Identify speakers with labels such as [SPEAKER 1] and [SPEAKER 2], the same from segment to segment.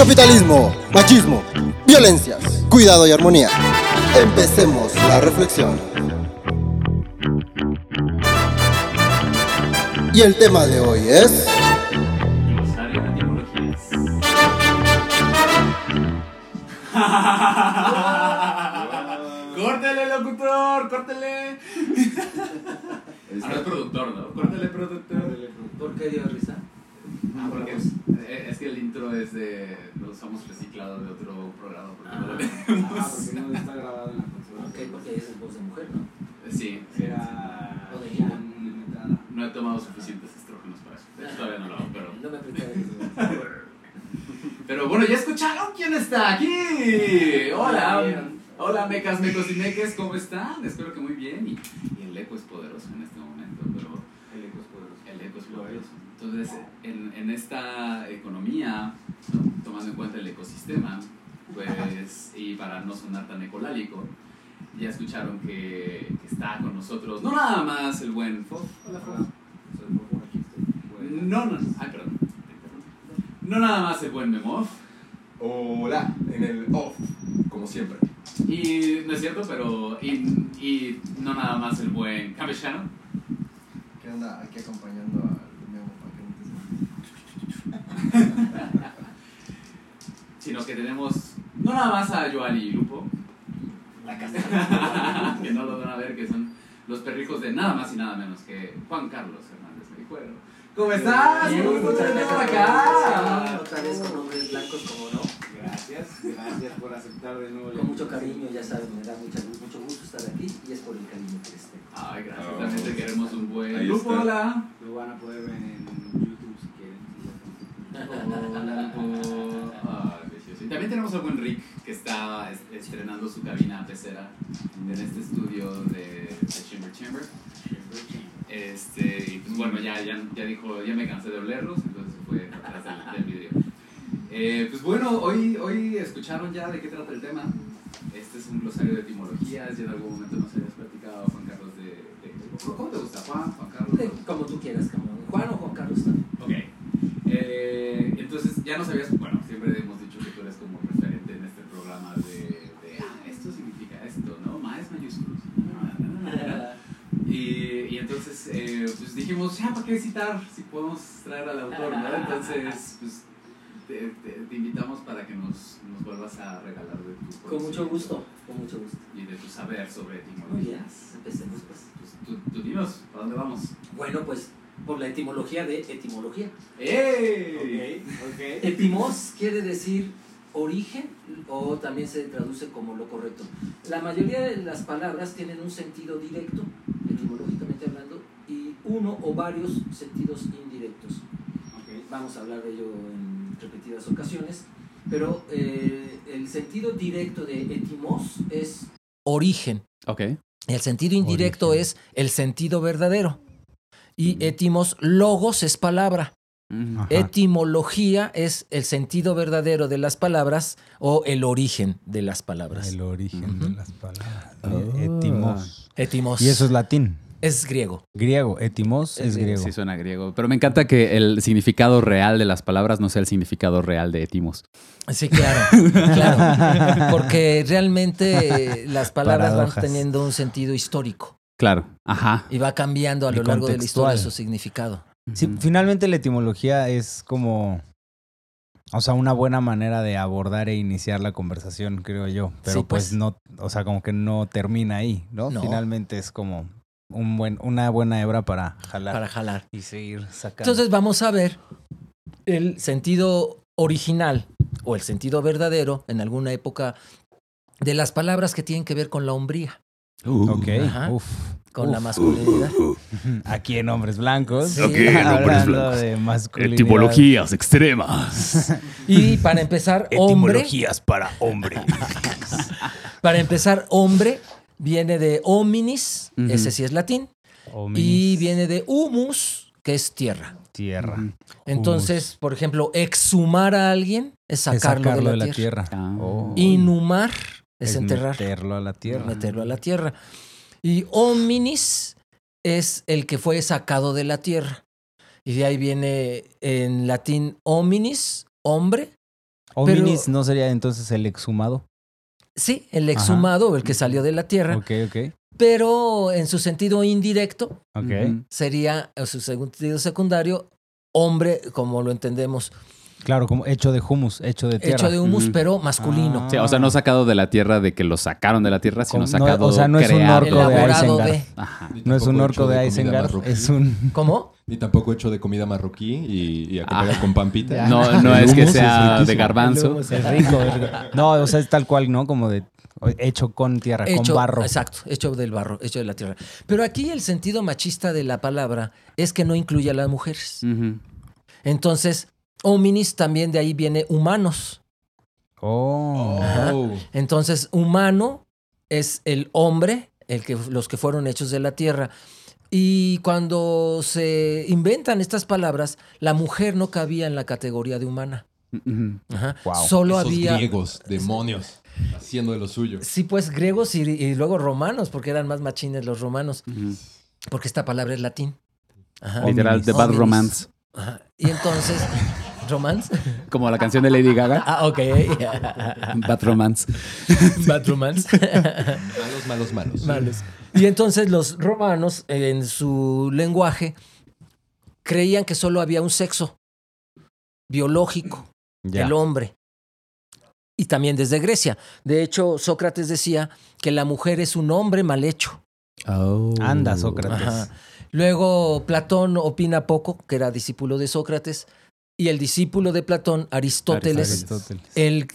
[SPEAKER 1] Capitalismo, machismo, violencias, cuidado y armonía. Empecemos la reflexión. Y el tema de hoy es...
[SPEAKER 2] usamos reciclado de otro programa porque no lo tenemos.
[SPEAKER 3] Ah, porque no está grabado en la consola.
[SPEAKER 4] Ok, porque es voz de mujer, ¿no?
[SPEAKER 2] Sí,
[SPEAKER 3] Era
[SPEAKER 4] O de
[SPEAKER 2] no he tomado suficientes estrógenos para eso. De hecho, todavía no lo hago, pero.
[SPEAKER 4] No me apreté
[SPEAKER 2] Pero bueno, ya escucharon quién está aquí. Hola. Hola, mecas, mecos y meques, ¿cómo están? Espero que muy bien. Y, y el eco es poderoso en este momento, pero
[SPEAKER 3] El eco es poderoso.
[SPEAKER 2] el eco es poderoso. Entonces, en, en esta economía, ¿no? Tomando en cuenta el ecosistema, pues, y para no sonar tan ecolálico, ya escucharon que, que está con nosotros, no nada más el buen Fof. Hola, Fof. No, no, ay, perdón. No nada más el buen Memov.
[SPEAKER 5] Hola, en el off, como siempre.
[SPEAKER 2] Y no es cierto, pero. Y, y no nada más el buen Camechano.
[SPEAKER 1] ¿Qué onda? Aquí acompañando al Memo
[SPEAKER 2] que tenemos. No nada más a Joali y Lupo.
[SPEAKER 4] La casa.
[SPEAKER 2] que no lo van a ver, que son los perrijos de nada más y nada menos que Juan Carlos Hernández Merijuelo. ¿Cómo estás?
[SPEAKER 4] Bien,
[SPEAKER 2] ¿Cómo estás
[SPEAKER 4] muchas
[SPEAKER 2] por acá?
[SPEAKER 4] Otra vez con hombres blancos, como no.
[SPEAKER 3] Gracias, gracias por aceptar de nuevo.
[SPEAKER 4] Con mucho cariño, ya saben, me da mucha- mucho gusto estar aquí y es por el cariño que les tengo.
[SPEAKER 2] Ay, gracias.
[SPEAKER 5] Oh.
[SPEAKER 2] También te queremos un buen.
[SPEAKER 5] Ahí
[SPEAKER 2] Lupo,
[SPEAKER 5] está.
[SPEAKER 2] hola.
[SPEAKER 3] Lo van a poder ver en YouTube si quieren.
[SPEAKER 2] Hola, Lupo. También tenemos al buen Rick que está es- estrenando su cabina pecera en este estudio de, de Chamber Chamber. Este, y pues bueno, ya, ya, ya dijo, ya me cansé de olerlos, entonces fue atrás del, del vidrio. Eh, pues bueno, hoy, hoy escucharon ya de qué trata el tema. Este es un glosario de etimologías, ya en algún momento nos habías platicado, Juan Carlos, de... de- ¿Cómo te gusta, Juan? Juan Carlos.
[SPEAKER 4] Como tú quieras, como Juan o Juan Carlos también.
[SPEAKER 2] Ok. Eh, entonces ya nos habías, bueno, siempre hemos dicho que tú eres como referente en este programa de, de ah, esto significa esto, ¿no? Más mayúsculos. Y, y entonces, eh, pues dijimos, ya, ¿para qué citar si podemos traer al autor, ¿no? Entonces, pues te, te- te invitamos para que nos, nos vuelvas a regalar de tu
[SPEAKER 4] Con mucho gusto, con mucho gusto.
[SPEAKER 2] Y de tu saber sobre
[SPEAKER 4] Muy bien,
[SPEAKER 2] etimologías.
[SPEAKER 4] empecemos pues.
[SPEAKER 2] Pues tú, tú dinos, ¿para dónde vamos?
[SPEAKER 4] Bueno, pues por la etimología de etimología.
[SPEAKER 2] ¡Ey!
[SPEAKER 3] Ok.
[SPEAKER 4] Etimos quiere decir origen o también se traduce como lo correcto. La mayoría de las palabras tienen un sentido directo, etimológicamente hablando, y uno o varios sentidos indirectos. Vamos a hablar de ello en repetidas ocasiones, pero eh, el sentido directo de etimos es origen.
[SPEAKER 2] Ok.
[SPEAKER 4] El sentido indirecto es el sentido verdadero. Y etimos, logos es palabra. Etimología es el sentido verdadero de las palabras o el origen de las palabras.
[SPEAKER 6] El origen de las palabras.
[SPEAKER 2] Oh.
[SPEAKER 6] Etimos.
[SPEAKER 4] Etimos
[SPEAKER 6] Y eso es latín.
[SPEAKER 4] es griego.
[SPEAKER 6] Griego. Etimos
[SPEAKER 4] Es
[SPEAKER 6] es
[SPEAKER 4] griego.
[SPEAKER 6] griego.
[SPEAKER 7] Sí, suena griego. Pero me encanta que el significado real de las palabras no sea el significado real de etimos.
[SPEAKER 4] Sí, claro, claro. Porque realmente eh, las palabras
[SPEAKER 6] Paradojas.
[SPEAKER 4] van teniendo un sentido histórico
[SPEAKER 7] Claro. Ajá.
[SPEAKER 4] y va cambiando a
[SPEAKER 6] Y
[SPEAKER 4] lo largo de la historia su significado.
[SPEAKER 6] Sí, finalmente la etimología es como, o sea, una buena manera de abordar e iniciar la conversación, creo yo. Pero
[SPEAKER 4] Sí,
[SPEAKER 6] pues.
[SPEAKER 4] pues.
[SPEAKER 6] no, o sea, como que no termina ahí, ¿no?
[SPEAKER 4] No.
[SPEAKER 6] Finalmente es como un buen, una buena hebra para jalar
[SPEAKER 4] Para jalar.
[SPEAKER 6] y seguir sacando.
[SPEAKER 4] Entonces vamos a ver el sentido original o el sentido verdadero en alguna época de las palabras que tienen que ver con la hombría.
[SPEAKER 7] Uh,
[SPEAKER 6] ok,
[SPEAKER 4] Ajá.
[SPEAKER 6] uf.
[SPEAKER 4] Con la masculinidad.
[SPEAKER 6] Aquí en Hombres Blancos.
[SPEAKER 4] Sí. En
[SPEAKER 2] Hombres Blancos.
[SPEAKER 6] de masculinidad.
[SPEAKER 2] Etimologías extremas.
[SPEAKER 4] Y para empezar, hombre,
[SPEAKER 6] Etimologías para hombre.
[SPEAKER 4] para empezar, hombre viene de hominis, ese sí es latín, y viene de humus, que es tierra.
[SPEAKER 6] tierra.
[SPEAKER 4] Entonces, por ejemplo, exhumar a alguien es
[SPEAKER 6] Es
[SPEAKER 4] sacarlo, de, la tierra.
[SPEAKER 7] Ah.
[SPEAKER 6] Oh.
[SPEAKER 4] Inhumar es, enterrar,
[SPEAKER 6] meterlo a la tierra.
[SPEAKER 4] meterlo a la tierra. Y hominis es el que fue sacado de la tierra. Y de ahí viene en latín hominis, hombre.
[SPEAKER 6] Hominis
[SPEAKER 4] Pero-
[SPEAKER 6] no sería entonces el exhumado.
[SPEAKER 4] Sí, el exhumado, el que salió de la tierra.
[SPEAKER 6] Ok, ok.
[SPEAKER 4] Pero en su sentido indirecto sería, en su sentido secundario, hombre, como lo entendemos.
[SPEAKER 6] Claro, como hecho de humus, hecho de tierra.
[SPEAKER 4] Hecho de humus, pero masculino.
[SPEAKER 6] Ah.
[SPEAKER 7] Sí, o sea, no sacado de la tierra de que lo sacaron de la tierra, sino
[SPEAKER 6] Como- no,
[SPEAKER 7] sacado
[SPEAKER 6] o sea, no es un orco de Isengard.
[SPEAKER 4] de.
[SPEAKER 7] Ajá.
[SPEAKER 6] No es un orco de Isengard,
[SPEAKER 8] marroquí.
[SPEAKER 6] es un...
[SPEAKER 4] ¿Cómo?
[SPEAKER 8] Ni tampoco hecho de comida marroquí y, y acompañado
[SPEAKER 7] Ah.
[SPEAKER 8] con pampita.
[SPEAKER 7] No, no
[SPEAKER 8] El
[SPEAKER 7] es que sea de garbanzo.
[SPEAKER 6] Es rico, es rico. No, o sea, es tal cual, ¿no? Como de hecho con tierra,
[SPEAKER 4] Hecho,
[SPEAKER 6] con barro.
[SPEAKER 4] Exacto, hecho del barro, hecho de la tierra. Pero aquí el sentido machista de la palabra es que no incluye a las mujeres. Entonces, hominis también de ahí viene humanos.
[SPEAKER 6] Oh.
[SPEAKER 4] Ajá.
[SPEAKER 8] Oh.
[SPEAKER 4] Entonces, humano es el hombre, el que, los que fueron hechos de la tierra. Y cuando se inventan estas palabras, la mujer no cabía en la categoría de humana. Ajá.
[SPEAKER 6] Wow.
[SPEAKER 4] Solo
[SPEAKER 8] Esos
[SPEAKER 4] había.
[SPEAKER 8] griegos, demonios, haciendo de lo suyo.
[SPEAKER 4] Sí, pues griegos y, y luego romanos, porque eran más machines los romanos,
[SPEAKER 7] Ujú.
[SPEAKER 4] porque esta palabra es latín. Ajá.
[SPEAKER 7] Literal, The Bad
[SPEAKER 4] Hominis.
[SPEAKER 7] Romance.
[SPEAKER 4] Ajá. Y entonces, ¿romance?
[SPEAKER 7] Como la canción de Lady Gaga.
[SPEAKER 4] Ah, ok.
[SPEAKER 7] Bad Romance.
[SPEAKER 4] Bad romance.
[SPEAKER 8] Malos, malos, malos.
[SPEAKER 4] Malos. Y entonces los romanos, en su lenguaje, creían que solo había un sexo biológico,
[SPEAKER 6] Ya.
[SPEAKER 4] el hombre. Y también desde Grecia. De hecho, Sócrates decía que la mujer es un hombre mal hecho.
[SPEAKER 7] Oh.
[SPEAKER 6] Anda, Sócrates.
[SPEAKER 4] Ajá. Luego Platón opina poco, que era discípulo de Sócrates, y el discípulo de Platón, Aristóteles,
[SPEAKER 6] Aristóteles.
[SPEAKER 4] él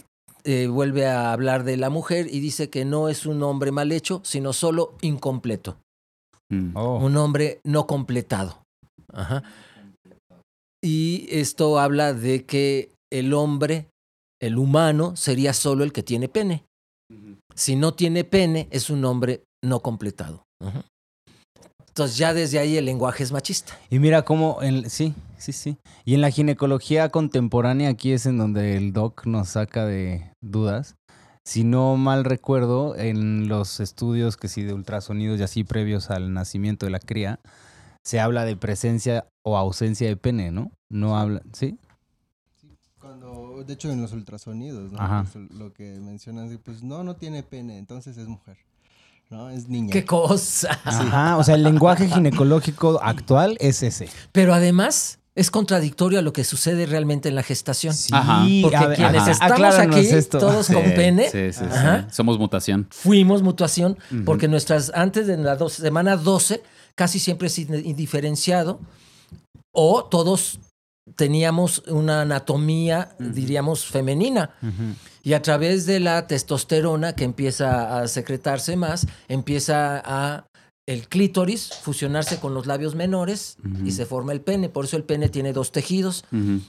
[SPEAKER 4] eh, vuelve a hablar de la mujer y dice que no es un hombre mal hecho, sino solo incompleto,
[SPEAKER 7] Mm.
[SPEAKER 6] Oh.
[SPEAKER 4] un hombre no completado. Ajá. Y esto habla de que el hombre, el humano, sería solo el que tiene pene. Si no tiene pene, es un hombre no completado. Ajá. Entonces ya desde ahí el lenguaje es machista.
[SPEAKER 6] Y mira cómo, en- sí, sí, sí. Y en la ginecología contemporánea aquí es en donde el doc nos saca de dudas. Si no mal recuerdo, en los estudios que sí de ultrasonidos y así previos al nacimiento de la cría, se habla de presencia o ausencia de pene, ¿no? No habla, ¿sí?
[SPEAKER 9] Cuando, de hecho, en los ultrasonidos, ¿no?
[SPEAKER 6] Ajá.
[SPEAKER 9] Pues, lo que mencionan, sí, pues no, no tiene pene, entonces es mujer. ¿No? Es niña.
[SPEAKER 4] ¡Qué cosa!
[SPEAKER 6] Ajá, o sea, el lenguaje ginecológico actual es ese.
[SPEAKER 4] Pero además es contradictorio a lo que sucede realmente en la gestación.
[SPEAKER 6] Sí,
[SPEAKER 7] Ajá.
[SPEAKER 4] Porque
[SPEAKER 6] a ver,
[SPEAKER 4] quienes
[SPEAKER 6] ajá,
[SPEAKER 4] estamos
[SPEAKER 6] acláranos
[SPEAKER 4] aquí,
[SPEAKER 6] esto.
[SPEAKER 4] todos con pene,
[SPEAKER 7] Sí, sí, sí.
[SPEAKER 4] Ajá.
[SPEAKER 7] Somos mutación.
[SPEAKER 4] fuimos mutación, porque nuestras, antes de la dos- semana 12, casi siempre es in- indiferenciado, o todos teníamos una anatomía, diríamos, femenina.
[SPEAKER 6] Ujú.
[SPEAKER 4] Y a través de la testosterona que empieza a secretarse más, empieza a el clítoris fusionarse con los labios menores y se forma el pene. Por eso el pene tiene dos tejidos,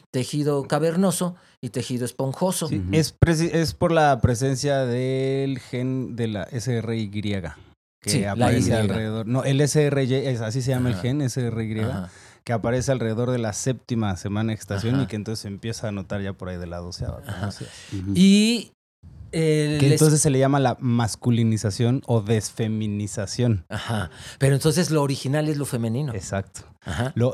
[SPEAKER 4] tejido cavernoso y tejido esponjoso.
[SPEAKER 6] Sí, es, es por la presencia del gen de la SRY. Que
[SPEAKER 4] Sí,
[SPEAKER 6] aparece alrededor. No, el SRY, es, así se llama el gen, SRY,
[SPEAKER 4] Ajá.
[SPEAKER 6] Que aparece alrededor de la séptima semana de gestación
[SPEAKER 4] Ajá.
[SPEAKER 6] y que entonces se empieza a notar ya por ahí de la doceava.
[SPEAKER 4] Y el
[SPEAKER 6] Que
[SPEAKER 4] es-
[SPEAKER 6] entonces se le llama la masculinización o desfeminización.
[SPEAKER 4] Ajá. Pero entonces lo original es lo femenino.
[SPEAKER 6] Exacto.
[SPEAKER 4] Ajá.
[SPEAKER 6] Lo,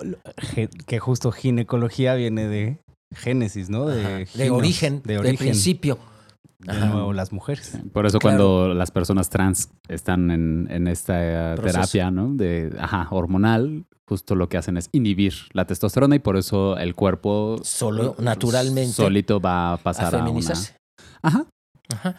[SPEAKER 6] que justo ginecología viene de génesis, ¿no? De,
[SPEAKER 4] Ajá. De origen,
[SPEAKER 6] de
[SPEAKER 4] de,
[SPEAKER 6] origen.
[SPEAKER 4] principio.
[SPEAKER 6] De
[SPEAKER 4] Ajá.
[SPEAKER 6] nuevo, las mujeres.
[SPEAKER 7] Por eso
[SPEAKER 4] Claro.
[SPEAKER 7] cuando las personas trans están en, en esta eh,
[SPEAKER 4] Proceso.
[SPEAKER 7] terapia, ¿no? De, ajá, hormonal, justo lo que hacen es inhibir la testosterona y por eso el cuerpo
[SPEAKER 4] Solo, naturalmente,
[SPEAKER 7] solito va a
[SPEAKER 4] A
[SPEAKER 7] pasar a, una...
[SPEAKER 4] feminizarse.
[SPEAKER 7] Ajá.
[SPEAKER 4] Ajá.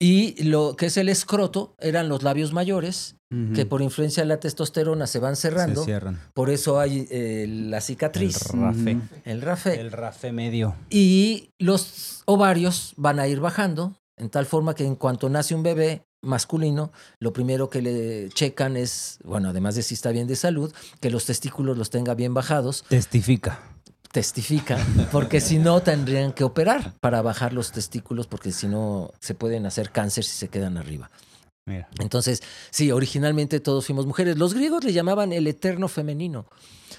[SPEAKER 4] Y lo que es el escroto eran los labios mayores, Que por influencia de la testosterona se van cerrando.
[SPEAKER 6] Se cierran.
[SPEAKER 4] Por eso hay eh, la cicatriz,
[SPEAKER 6] El rafe.
[SPEAKER 4] El rafe.
[SPEAKER 6] El rafe medio.
[SPEAKER 4] Y los ovarios van a ir bajando, en tal forma que en cuanto nace un bebé, masculino, lo primero que le checan es, bueno, además de si está bien de salud, que los testículos los tenga bien bajados,
[SPEAKER 6] Testifica.
[SPEAKER 4] testifica, porque si no tendrían que operar para bajar los testículos, porque si no se pueden hacer cáncer si se quedan arriba.
[SPEAKER 6] Mira.
[SPEAKER 4] Entonces, sí, originalmente todos fuimos mujeres. Los griegos le llamaban el eterno femenino.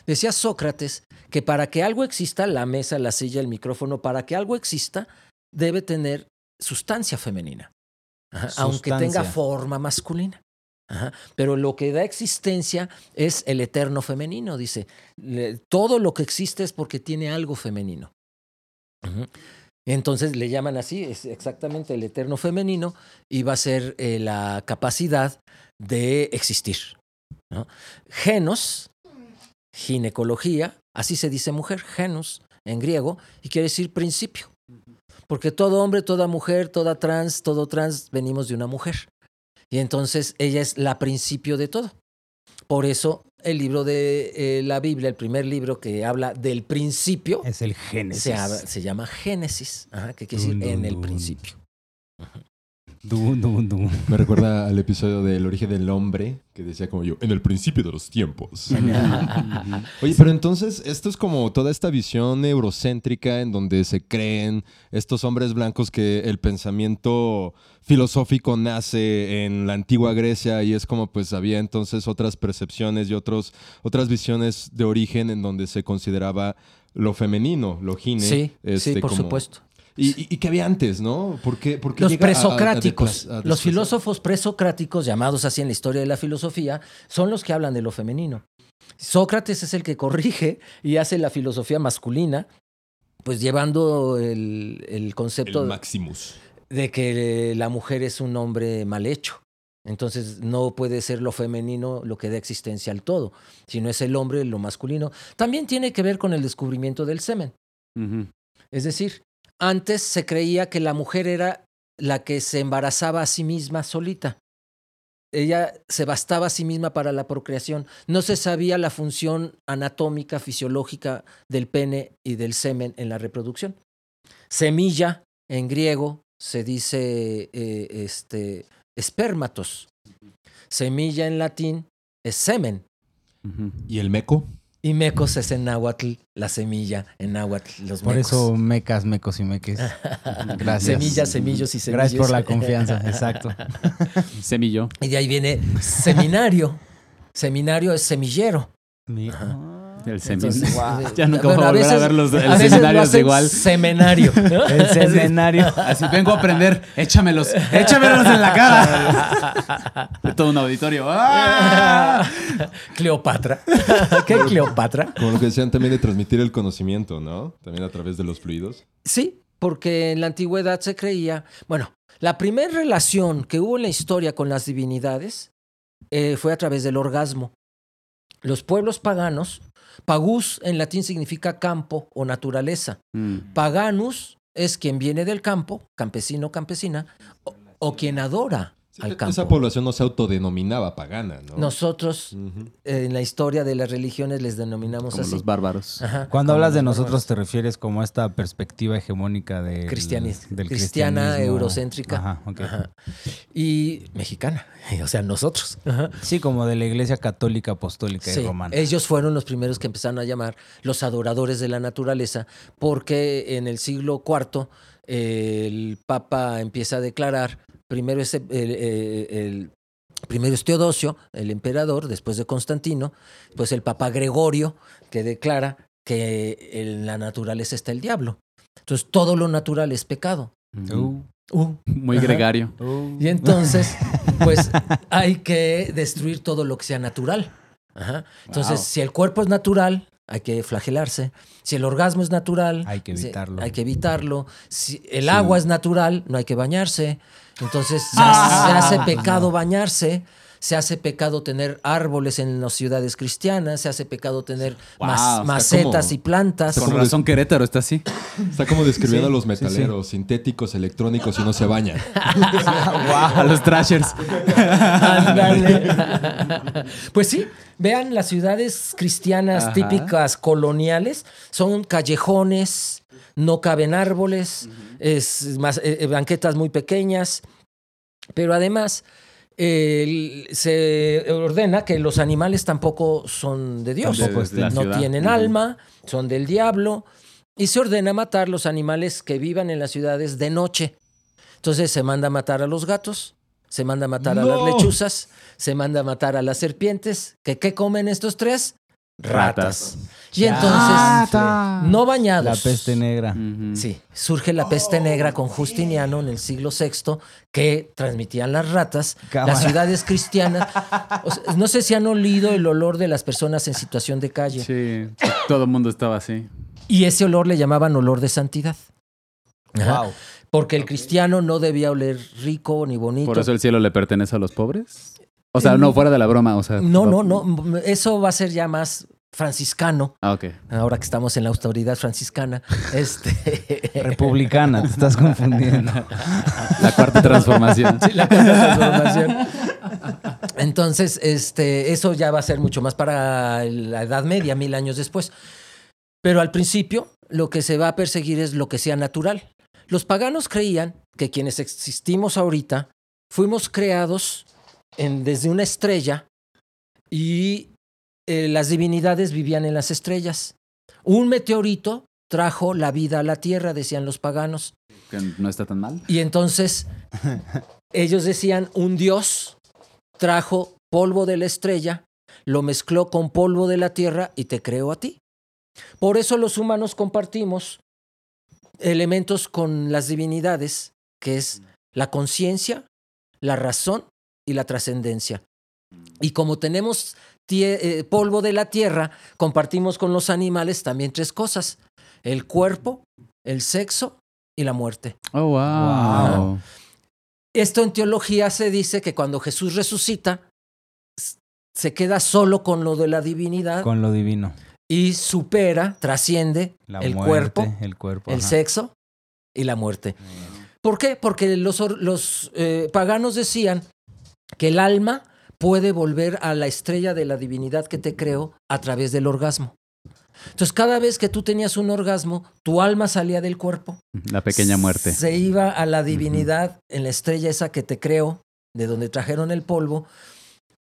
[SPEAKER 4] Decía Sócrates que para que algo exista, la mesa, la silla, el micrófono, para que algo exista, debe tener sustancia femenina, Ajá, aunque tenga forma masculina. Ajá, Pero lo que da existencia es el eterno femenino, dice. Le- todo lo que existe es porque tiene algo femenino. Ujú. Entonces le llaman así, es exactamente el eterno femenino y va a ser eh, la capacidad de existir. ¿no? Genos, ginecología, así se dice mujer, genos en griego, y quiere decir principio. Porque todo hombre, toda mujer, toda trans, todo trans, venimos de una mujer. Y entonces ella es la principio de todo. Por eso el libro de eh, la Biblia, el primer libro que habla del principio,
[SPEAKER 6] Es el Génesis.
[SPEAKER 4] se, habla- se llama Génesis, ajá, que quiere decir
[SPEAKER 6] dun,
[SPEAKER 4] en el
[SPEAKER 6] dun.
[SPEAKER 4] principio.
[SPEAKER 6] Dun, dun, dun.
[SPEAKER 8] Me recuerda al episodio del origen del hombre, que decía como yo, en el principio de los tiempos. Oye, pero entonces esto es como toda esta visión eurocéntrica en donde se creen estos hombres blancos que el pensamiento filosófico nace en la antigua Grecia y es como pues había entonces otras percepciones y otros, otras visiones de origen en donde se consideraba lo femenino, lo gine.
[SPEAKER 4] Sí,
[SPEAKER 8] este,
[SPEAKER 4] sí, por
[SPEAKER 8] como-
[SPEAKER 4] supuesto.
[SPEAKER 8] Y, y, y que había antes, ¿no? ¿Por qué, por qué
[SPEAKER 4] Los
[SPEAKER 8] llega a- a- a
[SPEAKER 4] presocráticos, los filósofos presocráticos, llamados así en la historia de la filosofía, son los que hablan de lo femenino. Sócrates es el que corrige y hace la filosofía masculina, pues llevando el, el concepto
[SPEAKER 8] El Maximus.
[SPEAKER 4] de que la mujer es un hombre mal hecho. Entonces no puede ser lo femenino lo que da existencia al todo, sino es el hombre lo masculino. También tiene que ver con el descubrimiento del semen. Es decir, antes se creía que la mujer era la que se embarazaba a sí misma solita. Ella se bastaba a sí misma para la procreación. No se sabía la función anatómica, fisiológica del pene y del semen en la reproducción. Semilla, en griego, se dice eh, este, espermatos. Semilla en latín es semen.
[SPEAKER 8] ¿Y el meco?
[SPEAKER 4] Y mecos es en náhuatl, la semilla en náhuatl, los
[SPEAKER 6] Por
[SPEAKER 4] mecos.
[SPEAKER 6] eso mecas, mecos y meques. Gracias.
[SPEAKER 4] Semillas, semillos y semillas.
[SPEAKER 6] Gracias por la confianza, exacto.
[SPEAKER 7] Semillo.
[SPEAKER 4] Y de ahí viene seminario. Seminario es semillero.
[SPEAKER 7] El
[SPEAKER 4] Entonces,
[SPEAKER 7] Ya nunca
[SPEAKER 4] bueno,
[SPEAKER 7] voy a volver a
[SPEAKER 4] veces-
[SPEAKER 7] ver los, el
[SPEAKER 4] a veces
[SPEAKER 7] seminario es igual.
[SPEAKER 4] Seminario. ¿no?
[SPEAKER 6] El seminario.
[SPEAKER 7] Así vengo a aprender. Échamelos. Échamelos en la cara. De todo un auditorio. ¡Ah!
[SPEAKER 4] Cleopatra. ¿Qué Cleopatra?
[SPEAKER 8] Como lo que decían también de transmitir el conocimiento, ¿no? También a través de los fluidos.
[SPEAKER 4] Sí, porque en la antigüedad se creía. Bueno, la primera relación que hubo en la historia con las divinidades eh, fue a través del orgasmo. Los pueblos paganos, pagus en latín significa campo o naturaleza.
[SPEAKER 7] Mm.
[SPEAKER 4] Paganus es quien viene del campo, campesino, campesina, o, o quien adora al campo.
[SPEAKER 8] Esa población no se autodenominaba pagana, ¿no?
[SPEAKER 4] Nosotros eh, en la historia de las religiones les denominamos
[SPEAKER 7] Como
[SPEAKER 4] así.
[SPEAKER 7] los bárbaros.
[SPEAKER 4] Ajá,
[SPEAKER 6] Cuando hablas de nosotros
[SPEAKER 4] bárbaros.
[SPEAKER 6] te refieres como a esta perspectiva hegemónica de
[SPEAKER 4] Cristianis-
[SPEAKER 6] del
[SPEAKER 4] cristiana,
[SPEAKER 6] cristianismo.
[SPEAKER 4] eurocéntrica.
[SPEAKER 6] Ajá, ok.
[SPEAKER 4] Ajá. Y mexicana, o sea, nosotros. Ajá.
[SPEAKER 6] Sí, como de la iglesia católica, apostólica
[SPEAKER 4] Sí,
[SPEAKER 6] y romana.
[SPEAKER 4] ellos fueron los primeros que empezaron a llamar los adoradores de la naturaleza, porque en el siglo IV el Papa empieza a declarar, primero es el, el- el- primero es Teodosio, el emperador, después de Constantino, pues el Papa Gregorio, que declara que en la naturaleza está el diablo. Entonces todo lo natural es pecado.
[SPEAKER 6] Uh,
[SPEAKER 4] Uh,
[SPEAKER 7] Muy
[SPEAKER 4] Ajá.
[SPEAKER 7] gregario.
[SPEAKER 6] uh.
[SPEAKER 4] y entonces, pues hay que destruir todo lo que sea natural. Ajá. Entonces,
[SPEAKER 7] Wow.
[SPEAKER 4] si el cuerpo es natural, hay que flagelarse. Si el orgasmo es natural,
[SPEAKER 6] Hay que
[SPEAKER 4] si-
[SPEAKER 6] evitarlo.
[SPEAKER 4] hay que evitarlo. Si el agua es natural, no hay que bañarse. Entonces, se hace, se hace pecado bañarse. Se hace pecado tener árboles en las ciudades cristianas, se hace pecado tener
[SPEAKER 7] Wow,
[SPEAKER 4] mas- macetas
[SPEAKER 8] como-
[SPEAKER 4] y plantas.
[SPEAKER 7] Con
[SPEAKER 8] como
[SPEAKER 7] razón Querétaro está así.
[SPEAKER 8] Está como describiendo
[SPEAKER 4] Sí,
[SPEAKER 8] a los metaleros, sintéticos, electrónicos y no se bañan.
[SPEAKER 7] A los trashers.
[SPEAKER 4] Ándale. pues sí, vean las ciudades cristianas
[SPEAKER 7] Ajá.
[SPEAKER 4] típicas coloniales, son callejones, no caben árboles, es más, eh, eh, banquetas muy pequeñas. Pero además eh, se ordena que los animales tampoco son de Dios.
[SPEAKER 2] De
[SPEAKER 4] no
[SPEAKER 2] ciudad.
[SPEAKER 4] tienen alma, son del diablo. Y se ordena matar los animales que vivan en las ciudades de noche. Entonces se manda a matar a los gatos, se manda a matar a las lechuzas, se manda a matar a las serpientes. ¿Que ¿Qué comen estos tres? Ratas. Y entonces, no
[SPEAKER 6] La
[SPEAKER 4] bañados.
[SPEAKER 6] peste negra.
[SPEAKER 4] Sí, surge la peste negra con Justiniano en el siglo VI que transmitían las ratas,
[SPEAKER 6] Cámara.
[SPEAKER 4] las ciudades cristianas. O sea, no sé si han olido el olor de las personas en situación de calle.
[SPEAKER 2] Sí, sí, todo el mundo estaba así.
[SPEAKER 4] Y ese olor le llamaban olor de santidad. Ajá.
[SPEAKER 6] Wow.
[SPEAKER 4] Porque el cristiano no debía oler rico ni bonito.
[SPEAKER 2] Por eso el cielo le pertenece a los pobres. O sea, no, fuera de la broma, o sea.
[SPEAKER 4] No, no, no. Eso va a ser ya más franciscano,
[SPEAKER 2] Ah, ok.
[SPEAKER 4] ahora que estamos en la autoridad franciscana. Este.
[SPEAKER 6] Republicana, te estás confundiendo.
[SPEAKER 2] La cuarta transformación.
[SPEAKER 4] Sí, la cuarta transformación. Entonces, este, eso ya va a ser mucho más para la Edad Media, mil años después. Pero al principio, lo que se va a perseguir es lo que sea natural. Los paganos creían que quienes existimos ahorita fuimos creados en- desde una estrella y eh, las divinidades vivían en las estrellas. Un meteorito trajo la vida a la tierra, decían los paganos.
[SPEAKER 2] Que no está tan mal.
[SPEAKER 4] Y entonces ellos decían, un dios trajo polvo de la estrella, lo mezcló con polvo de la tierra y te creó a ti. Por eso los humanos compartimos elementos con las divinidades, que es la conciencia, la razón y la trascendencia. Y como tenemos eh, polvo de la tierra, compartimos con los animales también tres cosas, el cuerpo, el sexo y la muerte.
[SPEAKER 2] Oh, wow.
[SPEAKER 4] Esto en teología se dice que cuando Jesús resucita, se queda solo con lo de la divinidad
[SPEAKER 6] Con lo divino.
[SPEAKER 4] y supera, trasciende
[SPEAKER 6] La
[SPEAKER 4] el
[SPEAKER 6] muerte,
[SPEAKER 4] cuerpo,
[SPEAKER 6] el cuerpo.
[SPEAKER 4] el
[SPEAKER 6] ajá.
[SPEAKER 4] sexo y la muerte. ¿Por qué? Porque los, or- los eh, paganos decían que el alma puede volver a la estrella de la divinidad que te creó a través del orgasmo. Entonces, cada vez que tú tenías un orgasmo, tu alma salía del cuerpo
[SPEAKER 2] La pequeña muerte.
[SPEAKER 4] se iba a la divinidad en la estrella esa que te creó, de donde trajeron el polvo,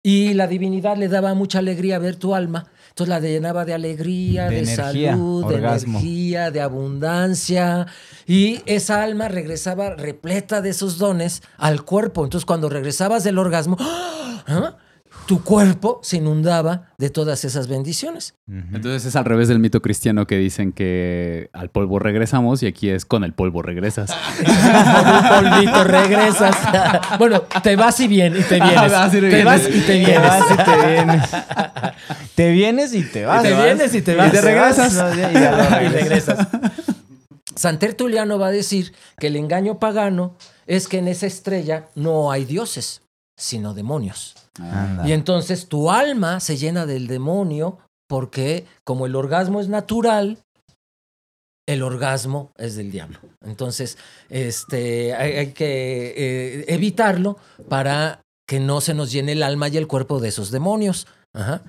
[SPEAKER 4] y la divinidad le daba mucha alegría ver tu alma. Entonces la llenaba de alegría, de,
[SPEAKER 6] De energía,
[SPEAKER 4] salud, de energía, de abundancia. Y esa alma regresaba repleta de esos dones al cuerpo. Entonces cuando regresabas del orgasmo, ¡ah! Tu cuerpo se inundaba de todas esas bendiciones.
[SPEAKER 2] Entonces es al revés del mito cristiano que dicen que al polvo regresamos y aquí es con el polvo regresas.
[SPEAKER 4] Con un polvito regresas. bueno, te vas y bien y te vienes.
[SPEAKER 2] Vas y
[SPEAKER 4] te
[SPEAKER 2] vienes.
[SPEAKER 4] vas y te
[SPEAKER 6] Te
[SPEAKER 4] vienes.
[SPEAKER 6] vas y te vienes. Te vienes y te vas.
[SPEAKER 4] te vienes y te vas.
[SPEAKER 6] te regresas.
[SPEAKER 4] Y
[SPEAKER 6] Y lo
[SPEAKER 4] y
[SPEAKER 6] regresas.
[SPEAKER 4] regresas. San Tertuliano va a decir que el engaño pagano es que en esa estrella no hay dioses, sino demonios.
[SPEAKER 6] Anda.
[SPEAKER 4] Y entonces tu alma se llena del demonio porque como el orgasmo es natural, el orgasmo es del diablo. Entonces, este, hay, hay que eh, evitarlo para que no se nos llene el alma y el cuerpo de esos demonios. Ajá.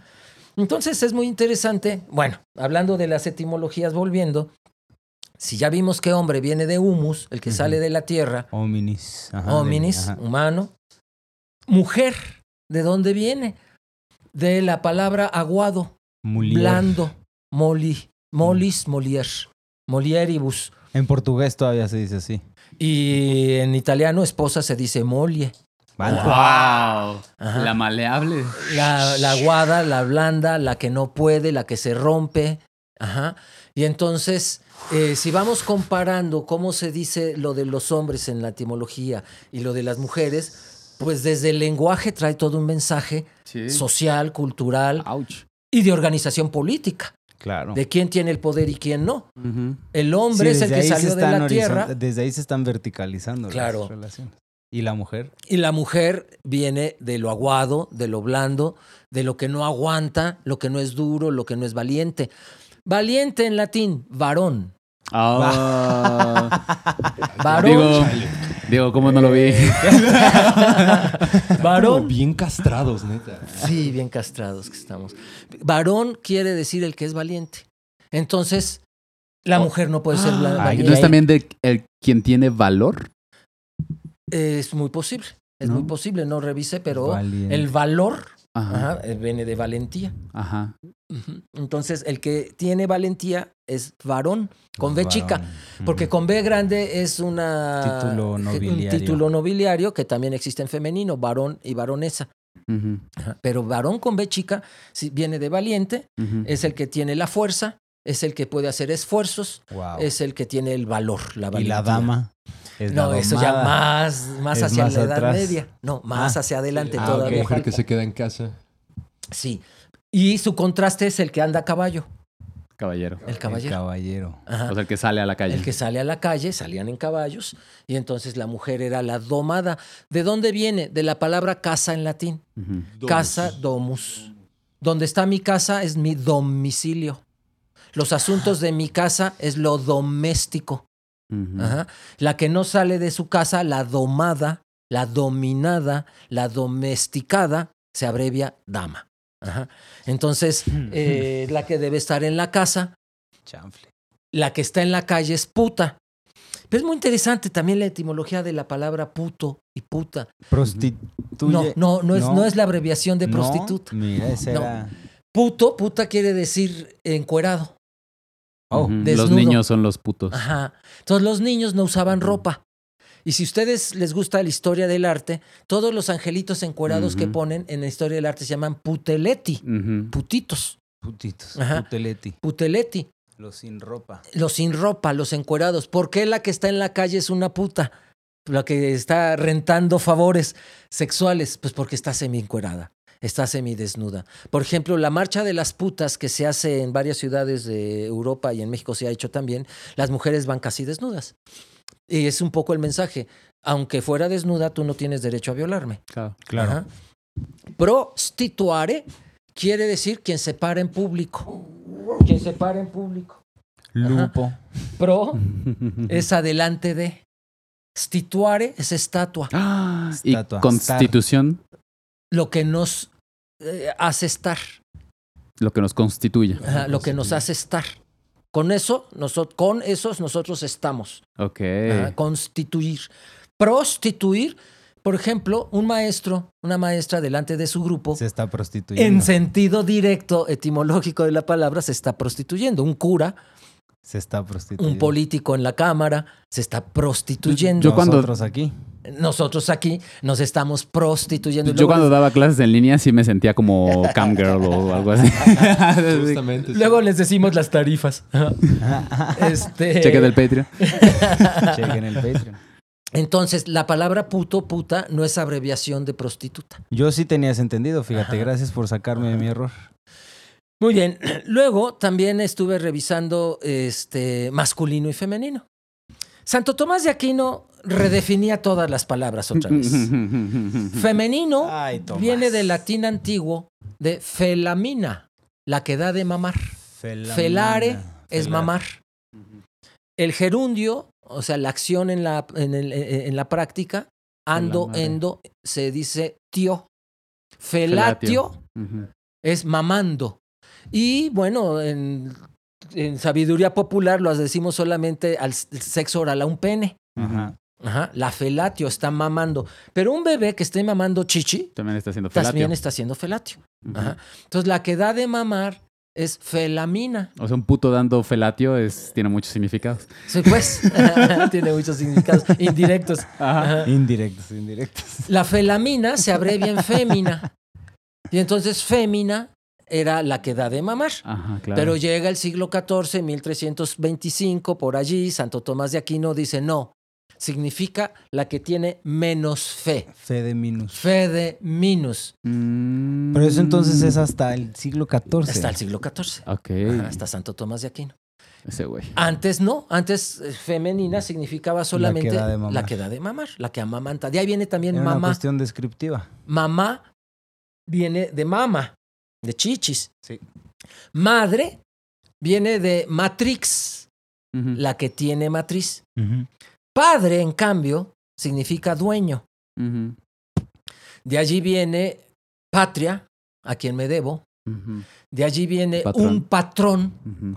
[SPEAKER 4] Entonces es muy interesante. Bueno, hablando de las etimologías, volviendo, si ya vimos que hombre viene de humus, el que sale de la tierra,
[SPEAKER 6] Hominis. ajá,
[SPEAKER 4] hominis,
[SPEAKER 6] de-
[SPEAKER 4] humano. Mujer, ¿de dónde viene? De la palabra aguado,
[SPEAKER 6] Mulier.
[SPEAKER 4] blando, moli, molis, molier, molieribus.
[SPEAKER 6] En portugués todavía se dice así.
[SPEAKER 4] Y en italiano esposa se dice molie.
[SPEAKER 6] Vale.
[SPEAKER 2] ¡Wow! La maleable.
[SPEAKER 4] La, la aguada, la blanda, la que no puede, la que se rompe. Ajá. Y entonces, eh, si vamos comparando cómo se dice lo de los hombres en la etimología y lo de las mujeres, pues desde el lenguaje trae todo un mensaje
[SPEAKER 2] Sí.
[SPEAKER 4] social, cultural
[SPEAKER 2] Ouch.
[SPEAKER 4] y de organización política,
[SPEAKER 6] Claro.
[SPEAKER 4] de quién tiene el poder y quién no. El hombre
[SPEAKER 6] Sí,
[SPEAKER 4] es el que salió de la tierra
[SPEAKER 6] Desde ahí se están verticalizando
[SPEAKER 4] Claro.
[SPEAKER 6] las relaciones. ¿Y la mujer?
[SPEAKER 4] y la mujer viene de lo aguado, de lo blando, de lo que no aguanta, lo que no es duro, lo que no es valiente. Valiente en latín, varón.
[SPEAKER 2] Ah.
[SPEAKER 4] Varón.
[SPEAKER 2] digo, digo, ¿cómo no lo vi?
[SPEAKER 8] Como
[SPEAKER 4] varón.
[SPEAKER 8] bien castrados, neta.
[SPEAKER 4] Sí, bien castrados que estamos. Varón quiere decir el que es valiente. Entonces, la mujer no puede ser
[SPEAKER 6] Ah,
[SPEAKER 4] valiente.
[SPEAKER 2] Entonces también de el quien tiene valor.
[SPEAKER 4] Es muy posible. Es
[SPEAKER 2] ¿No?
[SPEAKER 4] muy posible, no revisé, pero
[SPEAKER 6] Valiente.
[SPEAKER 4] el valor
[SPEAKER 2] Ajá.
[SPEAKER 4] ajá, eh, viene de valentía.
[SPEAKER 2] Ajá.
[SPEAKER 4] Entonces, el que tiene valentía es varón, con B chica. Porque con B grande es una,
[SPEAKER 6] Título
[SPEAKER 4] un
[SPEAKER 6] nobiliario.
[SPEAKER 4] título nobiliario que también existe en femenino, varón y varonesa. Pero varón con B chica si viene de valiente, es el que tiene la fuerza, es el que puede hacer esfuerzos,
[SPEAKER 6] Wow.
[SPEAKER 4] es el que tiene el valor, la
[SPEAKER 6] y
[SPEAKER 4] valentía.
[SPEAKER 6] la dama. es la
[SPEAKER 4] No, eso ya más, más hacia
[SPEAKER 6] más
[SPEAKER 4] la Edad
[SPEAKER 6] atrás.
[SPEAKER 4] Media. No, más
[SPEAKER 6] Ah.
[SPEAKER 4] hacia adelante
[SPEAKER 8] Ah,
[SPEAKER 4] todavía.
[SPEAKER 8] ok. mujer que se queda en casa.
[SPEAKER 4] Sí. Y su contraste es el que anda a caballo,
[SPEAKER 2] Caballero.
[SPEAKER 4] el
[SPEAKER 6] El
[SPEAKER 4] caballero.
[SPEAKER 6] caballero.
[SPEAKER 4] Ajá.
[SPEAKER 2] O sea, el que sale a la calle.
[SPEAKER 4] El que sale a la calle, salían en caballos, y entonces la mujer era la domada. ¿De dónde viene? De la palabra casa en latín. Casa domus. Donde está mi casa es mi domicilio. Los asuntos de mi casa es lo doméstico. Ajá. La que no sale de su casa, la domada, la dominada, la domesticada, se abrevia dama. Ajá. Entonces, eh, la que debe estar en la casa,
[SPEAKER 6] Chanfle.
[SPEAKER 4] la que está en la calle es puta. Pero es muy interesante también la etimología de la palabra puto y puta.
[SPEAKER 6] Prostituye.
[SPEAKER 4] No, no, no es, no. es la abreviación de
[SPEAKER 6] No,
[SPEAKER 4] prostituta.
[SPEAKER 6] Mira, ese
[SPEAKER 4] No.
[SPEAKER 6] era.
[SPEAKER 4] Puto, puta quiere decir encuerado.
[SPEAKER 6] Oh.
[SPEAKER 2] Los niños son los putos.
[SPEAKER 4] Ajá. Entonces los niños no usaban ropa. Y si ustedes les gusta la historia del arte, todos los angelitos encuerados que ponen en la historia del arte se llaman puteleti, putitos,
[SPEAKER 6] Putitos.
[SPEAKER 4] Ajá.
[SPEAKER 6] Puteleti.
[SPEAKER 4] puteleti,
[SPEAKER 6] Los sin ropa.
[SPEAKER 4] los sin ropa, los encuerados. ¿Por qué la que está en la calle es una puta? La que está rentando favores sexuales, pues porque está semi encuerada, está semidesnuda. Por ejemplo, la marcha de las putas que se hace en varias ciudades de Europa y en México se ha hecho también, las mujeres van casi desnudas. Y es un poco el mensaje. Aunque fuera desnuda, tú no tienes derecho a violarme.
[SPEAKER 2] Claro.
[SPEAKER 6] Claro.
[SPEAKER 4] Ajá. Prostituare quiere decir quien se para en público. Quien se para en público.
[SPEAKER 6] Lupo.
[SPEAKER 4] Pro es adelante de. Stituare es estatua.
[SPEAKER 2] Ah, y
[SPEAKER 6] Estatua.
[SPEAKER 2] constitución,
[SPEAKER 4] Lo que nos eh, hace estar.
[SPEAKER 2] lo que nos constituye.
[SPEAKER 4] Ajá, lo que nos hace estar. Con eso, nosotros, con esos nosotros estamos.
[SPEAKER 2] Ok.
[SPEAKER 4] Ajá, constituir. Prostituir, por ejemplo, un maestro, una maestra delante de su grupo,
[SPEAKER 6] Se está prostituyendo.
[SPEAKER 4] en sentido directo, etimológico de la palabra, se está prostituyendo. Un cura,
[SPEAKER 6] Se está prostituyendo.
[SPEAKER 4] un político en la cámara, se está prostituyendo.
[SPEAKER 2] Yo cuando-
[SPEAKER 6] Nosotros aquí.
[SPEAKER 4] Nosotros aquí nos estamos prostituyendo.
[SPEAKER 2] Yo
[SPEAKER 4] luego
[SPEAKER 2] cuando
[SPEAKER 4] les-
[SPEAKER 2] daba clases en línea sí me sentía como camgirl o algo así.
[SPEAKER 8] Justamente. sí.
[SPEAKER 4] Luego les decimos las tarifas. este,
[SPEAKER 2] Cheque del Patreon.
[SPEAKER 6] Chequen el Patreon.
[SPEAKER 4] Entonces, la palabra puto, puta, no es abreviación de prostituta.
[SPEAKER 6] Yo sí tenías entendido, fíjate. Gracias por sacarme de mi error.
[SPEAKER 4] Muy bien. Luego también estuve revisando este masculino y femenino. Santo Tomás de Aquino redefinía todas las palabras otra vez. Femenino
[SPEAKER 6] Ay,
[SPEAKER 4] viene del latín antiguo de felamina, la que da de mamar. Felare es mamar. El gerundio, o sea, la acción en la, en el- en la práctica, ando,
[SPEAKER 6] Felamare.
[SPEAKER 4] endo, se dice tío. Felatio es mamando. Y bueno, en, en sabiduría popular lo decimos solamente al sexo oral a un pene.
[SPEAKER 6] Ajá.
[SPEAKER 4] Ajá, la felatio está mamando. Pero un bebé que esté mamando chichi
[SPEAKER 2] También está haciendo felatio.
[SPEAKER 4] también está haciendo felatio. Ajá. Entonces la que da de mamar es felamina.
[SPEAKER 2] O sea, un puto dando felatio es, tiene muchos significados.
[SPEAKER 4] Sí, pues, tiene muchos significados indirectos. Ajá.
[SPEAKER 6] Indirectos, indirectos.
[SPEAKER 4] La felamina se abrevia en fémina. Y entonces fémina era la que da de mamar.
[SPEAKER 2] Ajá, claro.
[SPEAKER 4] Pero llega el siglo XIV, 1325, por allí, Santo Tomás de Aquino dice, no, significa la que tiene menos fe.
[SPEAKER 6] Fe de minus.
[SPEAKER 4] Fe de minus.
[SPEAKER 2] Mm.
[SPEAKER 6] Pero eso entonces es hasta el siglo XIV.
[SPEAKER 4] Hasta el siglo XIV. Ajá, hasta Santo Tomás de Aquino.
[SPEAKER 2] Ese güey.
[SPEAKER 4] Antes no, antes eh, femenina significaba solamente
[SPEAKER 6] da de mamar.
[SPEAKER 4] la que da de mamar, la que amamanta. De ahí viene también
[SPEAKER 6] Era una
[SPEAKER 4] mamá.
[SPEAKER 6] cuestión descriptiva.
[SPEAKER 4] Mamá viene de mama, de chichis.
[SPEAKER 6] Sí.
[SPEAKER 4] Madre viene de matrix, la que tiene matriz. Padre, en cambio, significa dueño. De allí viene patria, a quien me debo, De allí viene
[SPEAKER 2] Patrón.
[SPEAKER 4] un patrón. Un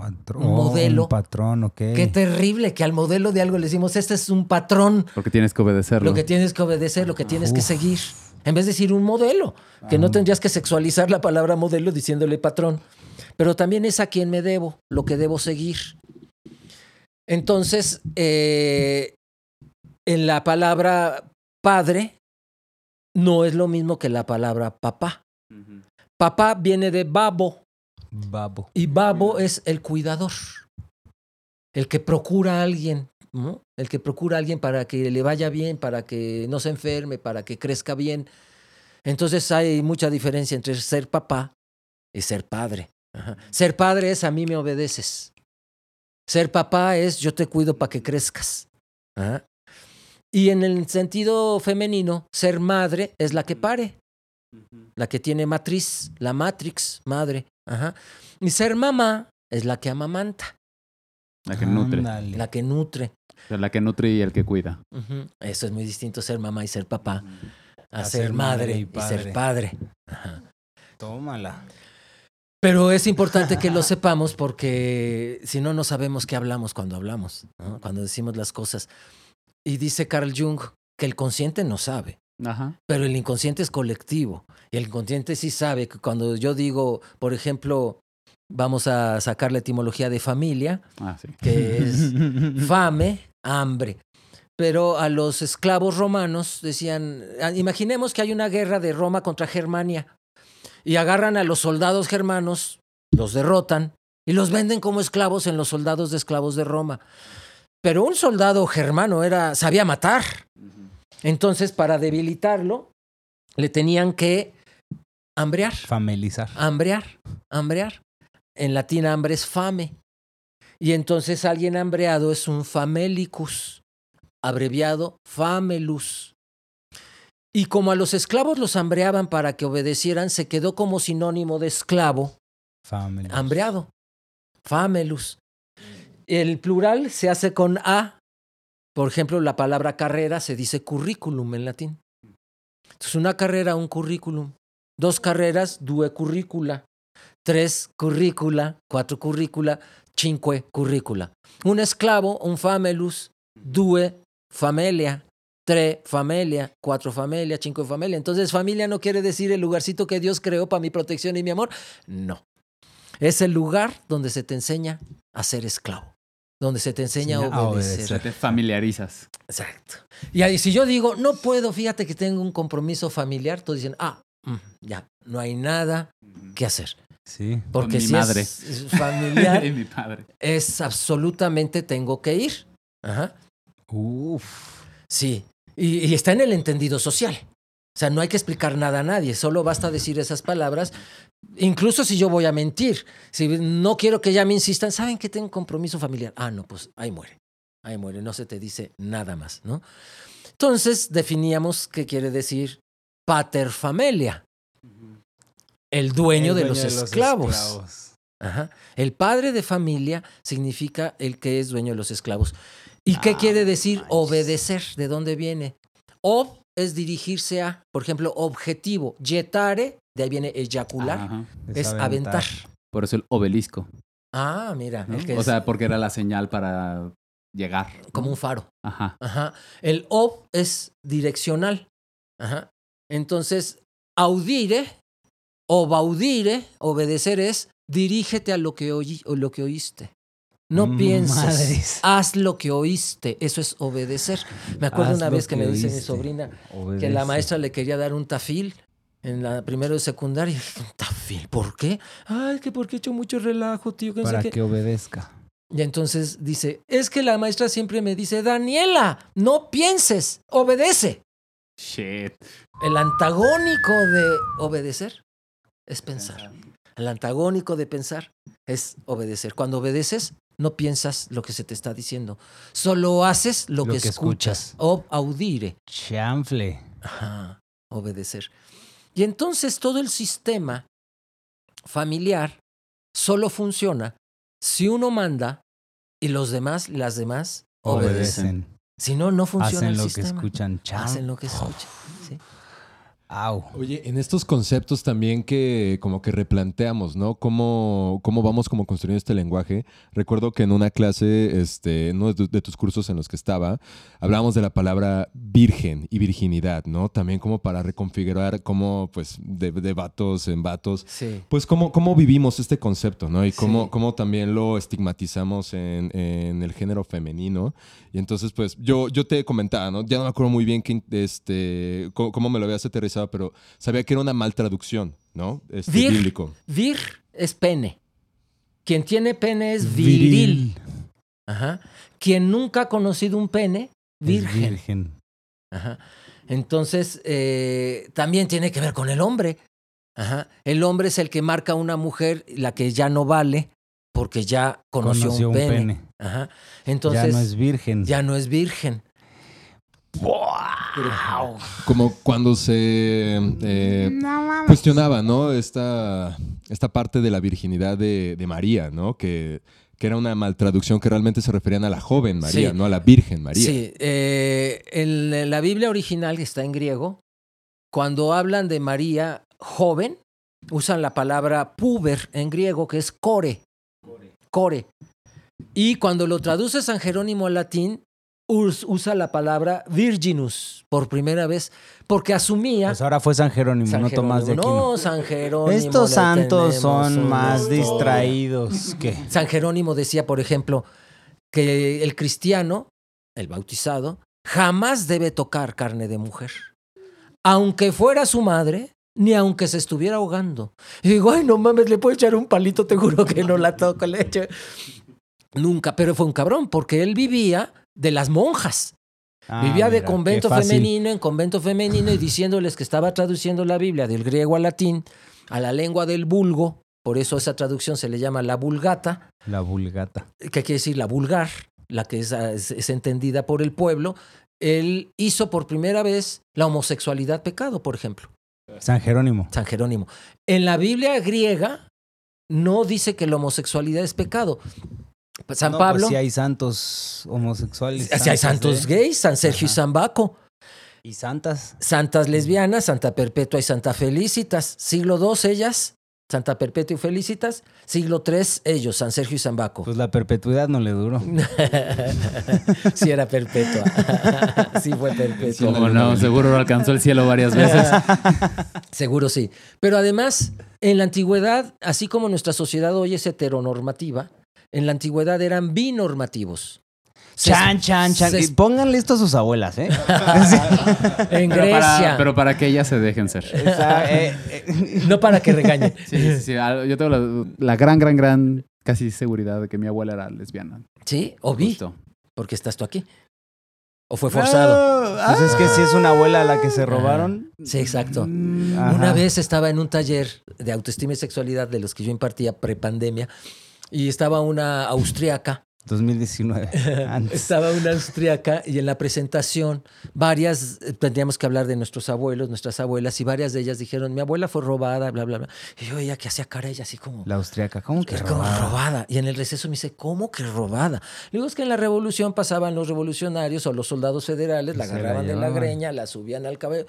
[SPEAKER 4] modelo.
[SPEAKER 6] Un patrón, ok.
[SPEAKER 4] Qué terrible que al modelo de algo le decimos, este es un patrón,
[SPEAKER 2] Porque tienes que obedecerlo.
[SPEAKER 4] lo que tienes que obedecer, lo que tienes que seguir. En vez de decir un modelo, que no tendrías que sexualizar la palabra modelo diciéndole patrón. Pero también es a quien me debo, lo que debo seguir. Entonces, eh, en la palabra padre no es lo mismo que la palabra papá. Papá viene de babo
[SPEAKER 6] Babo.
[SPEAKER 4] y babo es el cuidador, el que procura a alguien, ¿no? el que procura a alguien para que le vaya bien, para que no se enferme, para que crezca bien. Entonces hay mucha diferencia entre ser papá y ser padre. Ajá. Ser padre es a mí me obedeces. Ser papá es yo te cuido para que crezcas. Ajá. Y en el sentido femenino, ser madre es la que pare, la que tiene matriz, la matrix, madre. Ajá. Y ser mamá es la que amamanta,
[SPEAKER 2] La que nutre.
[SPEAKER 6] Ándale.
[SPEAKER 4] la que nutre.
[SPEAKER 2] O sea, la que nutre y el que cuida.
[SPEAKER 4] Eso es muy distinto ser mamá y ser papá, a,
[SPEAKER 6] A
[SPEAKER 4] ser,
[SPEAKER 6] ser
[SPEAKER 4] madre,
[SPEAKER 6] madre y
[SPEAKER 4] y, ser
[SPEAKER 6] padre.
[SPEAKER 4] padre. Ajá.
[SPEAKER 6] Tómala.
[SPEAKER 4] Pero es importante que lo sepamos porque si no, no sabemos qué hablamos cuando hablamos, ¿no? cuando decimos las cosas. Y dice Carl Jung que el consciente no sabe,
[SPEAKER 2] Ajá.
[SPEAKER 4] pero el inconsciente es colectivo. Y el inconsciente sí sabe que cuando yo digo, por ejemplo, vamos a sacar la etimología de familia,
[SPEAKER 2] Ah, sí.
[SPEAKER 4] que es fame, hambre. Pero a los esclavos romanos decían, ah, imaginemos que hay una guerra de Roma contra Germania y agarran a los soldados germanos, los derrotan y los venden como esclavos en los soldados de esclavos de Roma. Pero un soldado germano era sabía matar. Entonces, para debilitarlo, le tenían que hambrear.
[SPEAKER 6] Familizar.
[SPEAKER 4] Hambrear, hambrear. En latín hambre es fame. Y entonces alguien hambreado es un famelicus, abreviado famelus. Y como a los esclavos los hambreaban para que obedecieran, se quedó como sinónimo de esclavo,
[SPEAKER 6] Family.
[SPEAKER 4] hambreado, famelus. El plural se hace con a. Por ejemplo, la palabra carrera se dice curriculum en latín. Entonces, una carrera, un currículum. Dos carreras, due curricula. Tres currícula, cuatro currícula, cinque currícula. Un esclavo, un famelus, due familia, tres familia, cuatro familia, cinco familia. Entonces, familia no quiere decir el lugarcito que Dios creó para mi protección y mi amor. No. Es el lugar donde se te enseña a ser esclavo, donde se te enseña a
[SPEAKER 6] Enseña a
[SPEAKER 4] obedecer.
[SPEAKER 2] O sea, te familiarizas.
[SPEAKER 4] Exacto. Y ahí, si yo digo, no puedo, fíjate que tengo un compromiso familiar, todos dicen, ah, mm, ya, no hay nada que hacer.
[SPEAKER 6] Sí.
[SPEAKER 4] Porque
[SPEAKER 2] mi
[SPEAKER 4] si
[SPEAKER 2] madre.
[SPEAKER 4] es es familiar,
[SPEAKER 2] y mi padre.
[SPEAKER 4] es absolutamente tengo que ir. Ajá.
[SPEAKER 6] Uf.
[SPEAKER 4] Sí. Y, y está en el entendido social. O sea, no hay que explicar nada a nadie, solo basta decir esas palabras. Incluso si yo voy a mentir, si no quiero que ya me insistan, ¿saben que tengo compromiso familiar? Ah, no, pues ahí muere. Ahí muere, no se te dice nada más, ¿no? Entonces definíamos qué quiere decir pater familia, el dueño,
[SPEAKER 6] El
[SPEAKER 4] de, los esclavos.
[SPEAKER 6] esclavos.
[SPEAKER 4] Ajá. El padre de familia significa el que es dueño de los esclavos. ¿Y qué
[SPEAKER 2] Ah,
[SPEAKER 4] quiere decir
[SPEAKER 2] manches.
[SPEAKER 4] obedecer? ¿De dónde viene? Ob es dirigirse a, por ejemplo, objetivo. Yetare, de ahí viene eyacular,
[SPEAKER 2] Ajá.
[SPEAKER 4] es aventar.
[SPEAKER 2] Por eso el obelisco.
[SPEAKER 4] Ah, mira,
[SPEAKER 2] ¿no?
[SPEAKER 4] el que
[SPEAKER 2] O
[SPEAKER 4] es
[SPEAKER 2] sea, porque era la señal para llegar.
[SPEAKER 4] como un faro.
[SPEAKER 2] Ajá.
[SPEAKER 4] Ajá. El ob es direccional. Ajá. Entonces, audire, obaudire, obedecer es dirígete a lo que, oí, o lo que oíste. No
[SPEAKER 6] Mm,
[SPEAKER 4] pienses,
[SPEAKER 6] madres.
[SPEAKER 4] haz lo que oíste. Eso es obedecer. Me acuerdo
[SPEAKER 6] Haz
[SPEAKER 4] una vez que,
[SPEAKER 6] que
[SPEAKER 4] me dice mi sobrina que la maestra le quería dar un tafil en la primero de secundaria. ¿Un tafil? ¿Por qué? Ay, que porque he hecho mucho relajo, tío. Que no sé
[SPEAKER 6] Para
[SPEAKER 4] qué".
[SPEAKER 6] que obedezca.
[SPEAKER 4] Y entonces dice, es que la maestra siempre me dice, Daniela, no pienses, obedece.
[SPEAKER 2] Shit.
[SPEAKER 4] El antagónico de obedecer es pensar. El antagónico de pensar es obedecer. Cuando obedeces, no piensas lo que se te está diciendo. Solo haces lo,
[SPEAKER 6] Lo
[SPEAKER 4] que,
[SPEAKER 6] que escuchas.
[SPEAKER 4] Ob audire.
[SPEAKER 6] Chanfle.
[SPEAKER 4] Ajá, obedecer. Y entonces todo el sistema familiar solo funciona si uno manda y los demás, las demás, obedecen.
[SPEAKER 6] Obedecen.
[SPEAKER 4] Si no, no funciona
[SPEAKER 6] Hacen
[SPEAKER 4] el
[SPEAKER 6] lo que
[SPEAKER 4] sistema.
[SPEAKER 6] escuchan. Chan-
[SPEAKER 4] Hacen lo que escuchan. ¿sí?
[SPEAKER 6] Au.
[SPEAKER 8] Oye, en estos conceptos también que como que replanteamos, ¿no? ¿Cómo, cómo vamos como construyendo este lenguaje? Recuerdo que en una clase, este, en uno de, tu- de tus cursos en los que estaba, hablábamos de la palabra virgen y virginidad, ¿no? También como para reconfigurar cómo, pues, de, de vatos en vatos,
[SPEAKER 4] Sí.
[SPEAKER 8] pues cómo, cómo vivimos este concepto, ¿no? Y cómo,
[SPEAKER 4] Sí.
[SPEAKER 8] cómo también lo estigmatizamos en, en el género femenino. Y entonces, pues, yo, yo te comentaba, ¿no? Ya no me acuerdo muy bien que, este, cómo, cómo me lo habías aterrizado, pero sabía que era una mal traducción, ¿no? Este,
[SPEAKER 4] Vir.
[SPEAKER 8] bíblico.
[SPEAKER 4] Vir es pene. Quien tiene pene es viril. Ajá. Quien nunca ha conocido un pene,
[SPEAKER 6] Es
[SPEAKER 4] virgen.
[SPEAKER 6] virgen.
[SPEAKER 4] Ajá. Entonces, eh, también tiene que ver con el hombre. Ajá. El hombre es el que marca a una mujer, la que ya no vale, porque ya conoció,
[SPEAKER 6] Conoció
[SPEAKER 4] un
[SPEAKER 6] un
[SPEAKER 4] pene.
[SPEAKER 6] pene.
[SPEAKER 4] Ajá. Entonces,
[SPEAKER 6] ya no es virgen.
[SPEAKER 4] ya no es virgen.
[SPEAKER 8] Como cuando se eh, cuestionaba, ¿no? Esta, esta parte de la virginidad de, de María, ¿no? Que, que era una mal traducción que realmente se referían a la joven María,
[SPEAKER 4] Sí.
[SPEAKER 8] no a la Virgen María.
[SPEAKER 4] Sí, eh, en la Biblia original, que está en griego, cuando hablan de María joven, usan la palabra puber en griego, que es core. Core. Y cuando lo traduce San Jerónimo al latín, usa la palabra virginus por primera vez, porque asumía...
[SPEAKER 6] Pues ahora fue San Jerónimo,
[SPEAKER 4] San
[SPEAKER 6] no Tomás de. Aquino.
[SPEAKER 4] No, San Jerónimo.
[SPEAKER 6] Estos santos son más distraídos que...
[SPEAKER 4] San Jerónimo decía, por ejemplo, que el cristiano, el bautizado, jamás debe tocar carne de mujer. Aunque fuera su madre, ni aunque se estuviera ahogando. Y digo, ay, no mames, le puedo echar un palito, te juro que no la toco, le echo. Nunca, pero fue un cabrón, porque él vivía de las monjas.
[SPEAKER 6] Ah,
[SPEAKER 4] Vivía de
[SPEAKER 6] mira,
[SPEAKER 4] convento
[SPEAKER 6] qué
[SPEAKER 4] femenino en convento femenino y diciéndoles que estaba traduciendo la Biblia del griego al latín, a la lengua del vulgo, por eso esa traducción se le llama la vulgata,
[SPEAKER 6] La vulgata.
[SPEAKER 4] que quiere decir la vulgar, la que es, es- es entendida por el pueblo. Él hizo por primera vez la homosexualidad pecado, por ejemplo,
[SPEAKER 6] San Jerónimo.
[SPEAKER 4] San Jerónimo. En la Biblia griega no dice que la homosexualidad es pecado. San
[SPEAKER 6] No,
[SPEAKER 4] Pablo,
[SPEAKER 6] Pues sí hay santos homosexuales.
[SPEAKER 4] si hay santos
[SPEAKER 6] de-
[SPEAKER 4] gays, San Sergio y. San Baco.
[SPEAKER 6] Y santas.
[SPEAKER 4] Santas lesbianas, Santa Perpetua y Santa Felicitas. Siglo II ellas, Santa Perpetua y Felicitas. Siglo III ellos, San Sergio y San Baco.
[SPEAKER 6] Pues la perpetuidad no le duró.
[SPEAKER 4] sí era perpetua. sí fue perpetua.
[SPEAKER 2] Como no, seguro alcanzó el cielo varias veces.
[SPEAKER 4] Seguro sí. Pero además, en la antigüedad, así como nuestra sociedad hoy es heteronormativa, en la antigüedad eran binormativos. Se-
[SPEAKER 6] Chan, chan, chan.
[SPEAKER 4] se-
[SPEAKER 6] Y Pónganle esto a sus abuelas, ¿eh?
[SPEAKER 4] en
[SPEAKER 2] Pero
[SPEAKER 4] Grecia.
[SPEAKER 2] para, pero para que ellas se dejen ser.
[SPEAKER 6] Esa, eh, eh,
[SPEAKER 4] No para que regañen.
[SPEAKER 2] Sí, sí, sí. Yo tengo la, la gran, gran, gran casi seguridad de que mi abuela era lesbiana.
[SPEAKER 4] Sí, o
[SPEAKER 2] Justo.
[SPEAKER 4] porque estás tú aquí. O fue forzado.
[SPEAKER 6] Pues es que si es una abuela a la que se robaron.
[SPEAKER 4] Sí, exacto.
[SPEAKER 6] ajá.
[SPEAKER 4] Una vez estaba en un taller de autoestima y sexualidad de los que yo impartía prepandemia y estaba una austriaca
[SPEAKER 6] 2019. Antes.
[SPEAKER 4] Estaba una austriaca y en la presentación varias eh, tendríamos que hablar de nuestros abuelos, nuestras abuelas y varias de ellas dijeron, mi abuela fue robada, bla, bla, bla. Y yo veía que hacía cara ella así como...
[SPEAKER 6] La austriaca. ¿Cómo que
[SPEAKER 4] como
[SPEAKER 6] robada?
[SPEAKER 4] robada. Y en el receso me dice, ¿cómo que robada? Le digo, es que en la revolución pasaban los revolucionarios o los soldados federales, la agarraban de la greña, la subían al cabello.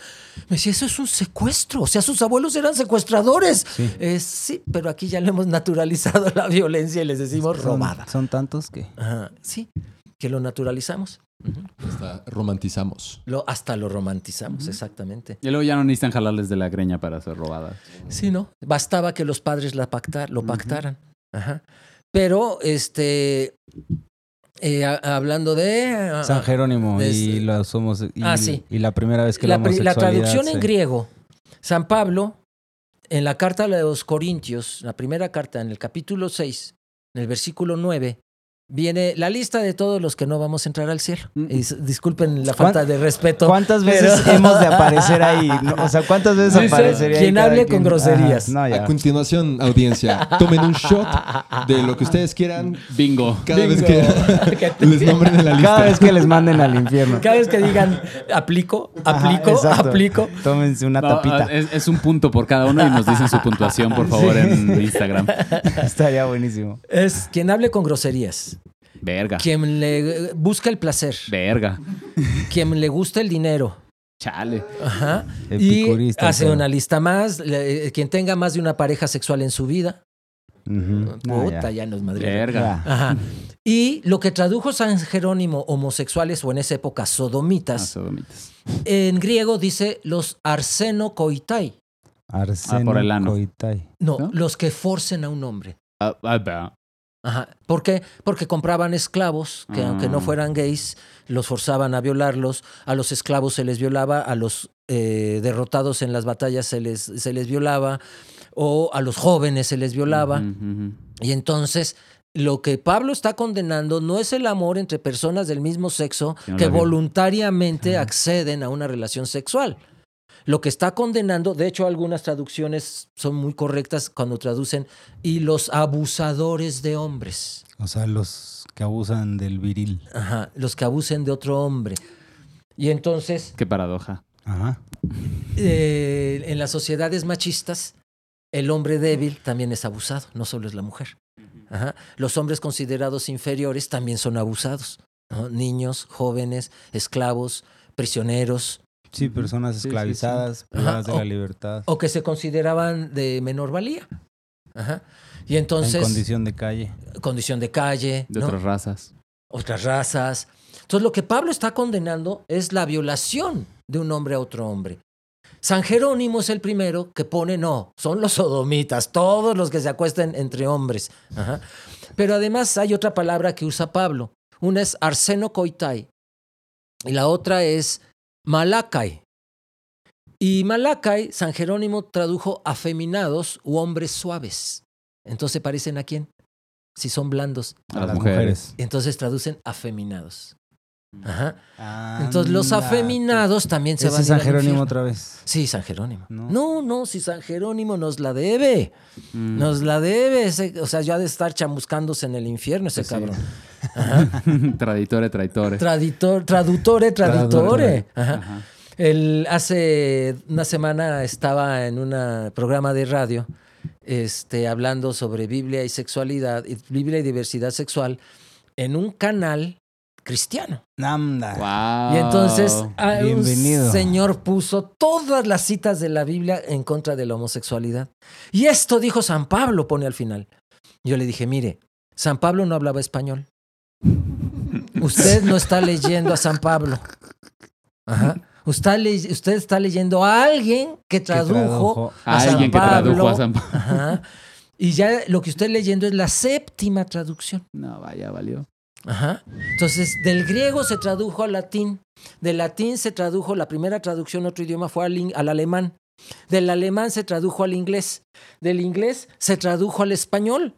[SPEAKER 4] Me decía, eso es un secuestro. O sea, sus abuelos eran secuestradores.
[SPEAKER 6] Sí.
[SPEAKER 4] Eh, sí, pero aquí ya le hemos naturalizado la violencia y les decimos
[SPEAKER 6] Son-
[SPEAKER 4] robada.
[SPEAKER 6] Son tantos que.
[SPEAKER 4] Ajá, sí, que lo naturalizamos. Ujú.
[SPEAKER 8] Hasta romantizamos.
[SPEAKER 4] Lo, hasta lo romantizamos, exactamente.
[SPEAKER 2] Y luego ya no necesitan jalarles de la greña para ser robadas.
[SPEAKER 4] Sí, ¿no? Bastaba que los padres la pactar, lo pactaran. Ajá. Pero, este, eh, a- hablando de... ah,
[SPEAKER 6] San Jerónimo y los homos y,
[SPEAKER 4] Ah, sí.
[SPEAKER 6] y la primera vez que la,
[SPEAKER 4] la, la traducción en griego, San Pablo, en la carta a los Corintios, la primera carta, en el capítulo 6, en el versículo 9, viene la lista de todos los que no vamos a entrar al cielo. Y s- disculpen la falta de respeto.
[SPEAKER 6] ¿Cuántas
[SPEAKER 4] pero-
[SPEAKER 6] veces hemos de aparecer ahí? O sea, ¿cuántas veces
[SPEAKER 4] Dice,
[SPEAKER 6] aparecería ahí
[SPEAKER 4] quien hable
[SPEAKER 6] quien?
[SPEAKER 4] con groserías.
[SPEAKER 6] No,
[SPEAKER 8] A continuación, audiencia, tomen un shot de lo que ustedes quieran
[SPEAKER 2] Bingo.
[SPEAKER 8] cada vez que les nombren en la lista.
[SPEAKER 6] Cada vez que les manden al infierno.
[SPEAKER 4] Cada vez que digan aplico, aplico, aplico.
[SPEAKER 6] Tómense una
[SPEAKER 2] No,
[SPEAKER 6] tapita.
[SPEAKER 2] ah, es, es un punto por cada uno y nos dicen su puntuación, por favor, en Instagram.
[SPEAKER 6] Estaría buenísimo.
[SPEAKER 4] Es quien hable con groserías,
[SPEAKER 2] Verga.
[SPEAKER 4] quien le busca el placer,
[SPEAKER 2] Verga.
[SPEAKER 4] quien le gusta el dinero,
[SPEAKER 2] Chale.
[SPEAKER 4] Ajá. Y hace
[SPEAKER 6] pero-
[SPEAKER 4] una lista más. le- quien tenga más de una pareja sexual en su vida.
[SPEAKER 6] Ujú. No,
[SPEAKER 4] Puta,
[SPEAKER 6] ya.
[SPEAKER 4] ya nos madre.
[SPEAKER 2] Verga.
[SPEAKER 4] Ajá. Y lo que tradujo San Jerónimo, homosexuales o en esa época
[SPEAKER 2] Ah,
[SPEAKER 4] sodomitas,
[SPEAKER 2] sodomitas.
[SPEAKER 4] en griego dice los arsenokoitai.
[SPEAKER 6] Arseno
[SPEAKER 2] Ah, por el ano.
[SPEAKER 6] coitai.
[SPEAKER 4] No,
[SPEAKER 2] ¿No?
[SPEAKER 4] los que forcen a un hombre.
[SPEAKER 2] Ah, ah.
[SPEAKER 4] Ajá. ¿Por qué? Porque compraban esclavos que aunque no fueran gays, los forzaban a violarlos, a los esclavos se les violaba, a los eh, derrotados en las batallas se les, se les violaba, o a los jóvenes se les violaba. Y entonces, lo que Pablo está condenando no es el amor entre personas del mismo sexo que voluntariamente acceden a una relación sexual. Lo que está condenando, de hecho algunas traducciones son muy correctas cuando traducen, y los abusadores de hombres.
[SPEAKER 6] O sea, los que abusan del viril.
[SPEAKER 4] Ajá, los que abusen de otro hombre. Y entonces,
[SPEAKER 2] Qué paradoja.
[SPEAKER 6] Ajá.
[SPEAKER 4] eh, en las sociedades machistas, el hombre débil también es abusado, no solo es la mujer. Ajá. Los hombres considerados inferiores también son abusados. ¿no? Niños, jóvenes, esclavos, prisioneros,
[SPEAKER 6] Sí, personas
[SPEAKER 2] sí, sí.
[SPEAKER 6] esclavizadas, privadas de
[SPEAKER 4] o-
[SPEAKER 6] la libertad.
[SPEAKER 4] o que se consideraban de menor valía. Ajá. Y
[SPEAKER 6] en
[SPEAKER 4] entonces,
[SPEAKER 6] condición de calle.
[SPEAKER 4] condición de calle,
[SPEAKER 2] De
[SPEAKER 4] ¿no?
[SPEAKER 2] otras razas.
[SPEAKER 4] otras razas. Entonces, lo que Pablo está condenando es la violación de un hombre a otro hombre. San Jerónimo es el primero que pone, no, son los sodomitas, todos los que se acuesten entre hombres. Ajá. Pero además hay otra palabra que usa Pablo. Una es arseno koitai y la otra es malakai. Y malakai, San Jerónimo tradujo afeminados u hombres suaves. Entonces, ¿se parecen a quién? Si son blandos.
[SPEAKER 2] A las mujeres.
[SPEAKER 4] Entonces traducen afeminados. Ajá. Entonces los afeminados también se van a
[SPEAKER 6] San Jerónimo otra vez.
[SPEAKER 4] Sí, San Jerónimo.
[SPEAKER 6] No.
[SPEAKER 4] No, no, si San Jerónimo nos la debe.
[SPEAKER 2] Mm.
[SPEAKER 4] Nos la debe. ese- o sea, ya de estar chamuscándose en el infierno ese
[SPEAKER 2] Pues sí.
[SPEAKER 4] cabrón.
[SPEAKER 2] Traditore, traitore.
[SPEAKER 4] Traditor, traductore, traductore. Ajá.
[SPEAKER 2] Ajá.
[SPEAKER 4] El, hace una semana estaba en un programa de radio este, hablando sobre Biblia y sexualidad, Biblia y diversidad sexual, en un canal cristiano.
[SPEAKER 6] Anda.
[SPEAKER 2] Wow.
[SPEAKER 4] Y entonces a- un
[SPEAKER 6] Bienvenido.
[SPEAKER 4] señor puso todas las citas de la Biblia en contra de la homosexualidad. Y esto dijo San Pablo, pone al final. Yo le dije, mire, San Pablo no hablaba español. Usted no está leyendo a San Pablo. Ajá. Usted, le- usted está leyendo a alguien que tradujo,
[SPEAKER 6] tradujo
[SPEAKER 4] a,
[SPEAKER 2] A
[SPEAKER 4] San
[SPEAKER 2] alguien que
[SPEAKER 4] Pablo.
[SPEAKER 2] tradujo a San Pablo.
[SPEAKER 4] Ajá. Y ya lo que usted leyendo es la séptima traducción.
[SPEAKER 2] No, vaya, valió.
[SPEAKER 4] Ajá. Entonces, del griego se tradujo al latín, del latín se tradujo, la primera traducción a otro idioma fue al, al alemán, del alemán se tradujo al inglés, del inglés se tradujo al español,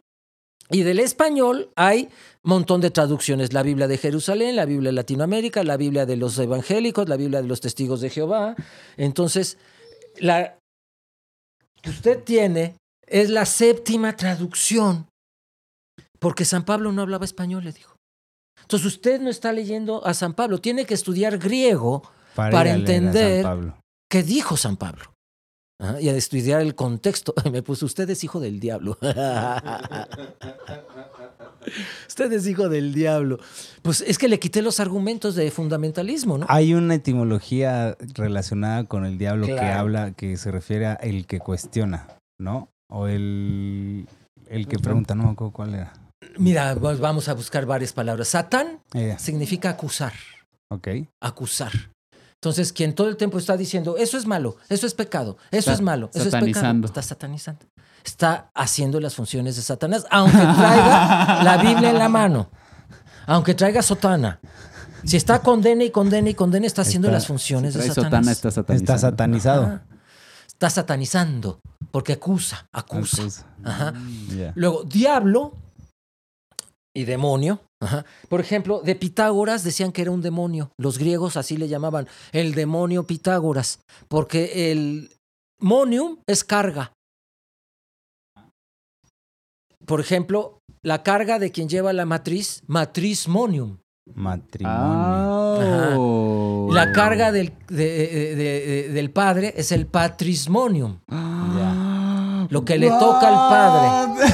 [SPEAKER 4] y del español hay un montón de traducciones, la Biblia de Jerusalén, la Biblia de Latinoamérica, la Biblia de los evangélicos, la Biblia de los testigos de Jehová. Entonces, la que usted tiene es la séptima traducción, porque San Pablo no hablaba español, le dijo. Entonces usted no está leyendo a San Pablo, tiene que estudiar griego para entender qué dijo San Pablo. Ajá, y a estudiar el contexto. Me puso, usted es hijo del diablo. usted es hijo del diablo. Pues es que le quité los argumentos de fundamentalismo, ¿no?
[SPEAKER 6] Hay una etimología relacionada con el diablo que habla, que se refiere a el que cuestiona, ¿no? O el, el que pregunta, no me acuerdo cuál era.
[SPEAKER 4] Mira, vamos a buscar varias palabras. Satán significa acusar,
[SPEAKER 6] ok.
[SPEAKER 4] acusar. Entonces, quien todo el tiempo está diciendo, eso es malo, eso es pecado, eso
[SPEAKER 2] Está
[SPEAKER 4] es malo, eso es
[SPEAKER 2] satanizando.
[SPEAKER 4] pecado, está satanizando. Está haciendo las funciones de Satanás, aunque traiga la Biblia en la mano, aunque traiga sotana. Si está condena y condena y condena, está haciendo
[SPEAKER 6] Está-
[SPEAKER 4] las funciones de Satanás.
[SPEAKER 2] sotana, está satanizado.
[SPEAKER 6] Está satanizado.
[SPEAKER 4] Ajá. Está satanizando, porque acusa, acusa.
[SPEAKER 6] Acusa.
[SPEAKER 4] Ajá. Luego, diablo y demonio. Ajá. Por ejemplo, de Pitágoras decían que era un demonio. Los griegos así le llamaban el demonio Pitágoras, porque el monium es carga. Por ejemplo, la carga de quien lleva la matriz, matriz monium.
[SPEAKER 6] Matrimonio.
[SPEAKER 2] Oh.
[SPEAKER 4] La carga del, de- de- de- del padre es el patrimonium.
[SPEAKER 2] Ah,
[SPEAKER 4] lo que le toca al padre.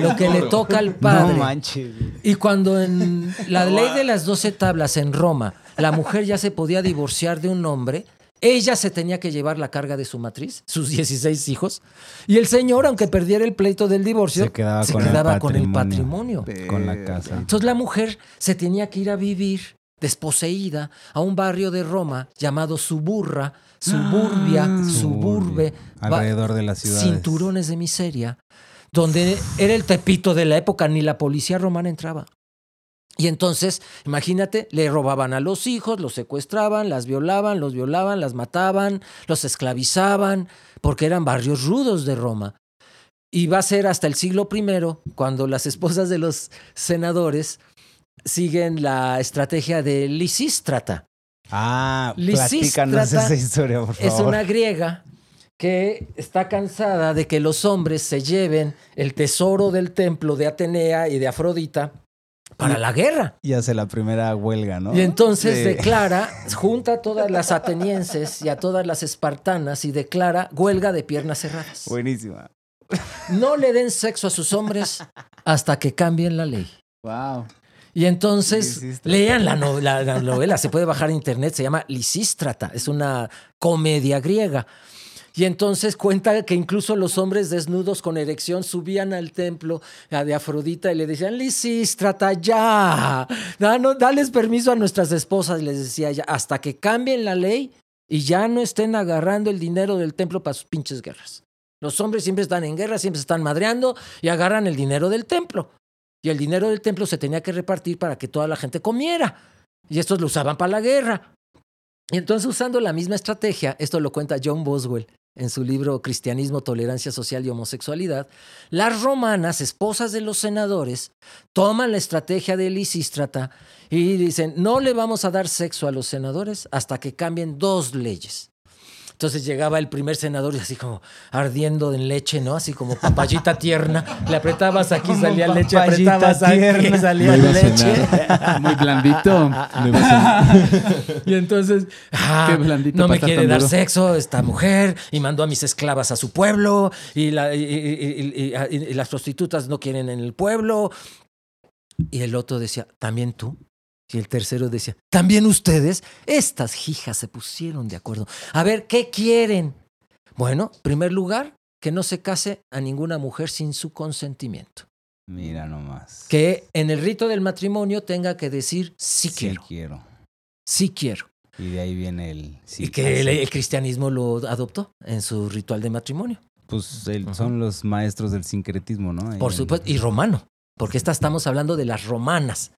[SPEAKER 4] Lo que le toca al padre.
[SPEAKER 6] No manches.
[SPEAKER 4] Y cuando en la ley de las doce tablas en Roma, la mujer ya se podía divorciar de un hombre, ella se tenía que llevar la carga de su matriz, sus 16 hijos, y el señor, aunque perdiera el pleito del divorcio,
[SPEAKER 6] Se quedaba con el
[SPEAKER 4] con
[SPEAKER 6] patrimonio. Con la casa.
[SPEAKER 4] Entonces la mujer se tenía que ir a vivir desposeída a un barrio de Roma llamado Suburra, Suburbia, Suburbe, va-
[SPEAKER 6] Alrededor de las ciudades.
[SPEAKER 4] cinturones de miseria, donde era el tepito de la época, ni la policía romana entraba. Y entonces, imagínate, le robaban a los hijos, los secuestraban, las violaban, los violaban, las mataban, los esclavizaban, porque eran barrios rudos de Roma. Y va a ser hasta el siglo I, cuando las esposas de los senadores siguen la estrategia de Lisístrata.
[SPEAKER 6] Ah, platícanos esa historia, por favor.
[SPEAKER 4] Es una griega que está cansada de que los hombres se lleven el tesoro del templo de Atenea y de Afrodita para la guerra.
[SPEAKER 6] Y hace la primera huelga, ¿no?
[SPEAKER 4] Y entonces
[SPEAKER 6] Sí.
[SPEAKER 4] declara, junta a todas las atenienses y a todas las espartanas y declara huelga de piernas cerradas.
[SPEAKER 6] Buenísima.
[SPEAKER 4] No le den sexo a sus hombres hasta que cambien la ley.
[SPEAKER 2] Wow.
[SPEAKER 4] Y entonces lean la, no- la- la novela, se puede bajar a internet, se llama Lisístrata, es una comedia griega. Y entonces cuenta que incluso los hombres desnudos con erección subían al templo de Afrodita y le decían, Lisístrata, ya, Danos- dales permiso a nuestras esposas, les decía ella, hasta que cambien la ley y ya no estén agarrando el dinero del templo para sus pinches guerras. Los hombres siempre están en guerra, siempre están madreando y agarran el dinero del templo. Y el dinero del templo se tenía que repartir para que toda la gente comiera. Y estos lo usaban para la guerra. Y entonces usando la misma estrategia, esto lo cuenta John Boswell en su libro Cristianismo, Tolerancia Social y Homosexualidad, las romanas, esposas de los senadores, toman la estrategia de Lisístrata y dicen, no le vamos a dar sexo a los senadores hasta que cambien dos leyes. Entonces llegaba el primer senador y así como ardiendo en leche, ¿no? Así como papayita tierna. Le apretabas aquí,
[SPEAKER 6] Como
[SPEAKER 4] salía leche, apretabas aquí,
[SPEAKER 6] tierna.
[SPEAKER 4] salía
[SPEAKER 8] No
[SPEAKER 4] leche.
[SPEAKER 2] Muy blandito.
[SPEAKER 4] Y entonces, ah,
[SPEAKER 2] Qué blandito
[SPEAKER 4] no me quiere dar
[SPEAKER 2] duro.
[SPEAKER 4] sexo esta mujer y mandó a mis esclavas a su pueblo y, la- y- y- y- y- y las prostitutas no quieren en el pueblo. Y el otro decía, ¿también tú? Y el tercero decía, ¿también ustedes? Estas hijas se pusieron de acuerdo. A ver, ¿qué quieren? Bueno, en primer lugar, que no se case a ninguna mujer sin su consentimiento.
[SPEAKER 6] Mira nomás.
[SPEAKER 4] Que en el rito del matrimonio tenga que decir, sí,
[SPEAKER 6] Sí
[SPEAKER 4] quiero,
[SPEAKER 6] quiero.
[SPEAKER 4] sí quiero.
[SPEAKER 6] Y de ahí viene el... sí,
[SPEAKER 4] y que el, cristianismo lo adoptó en su ritual de matrimonio.
[SPEAKER 6] Pues el- son los maestros del sincretismo, ¿no?
[SPEAKER 4] Por supuesto, y romano, porque esta estamos hablando de las romanas.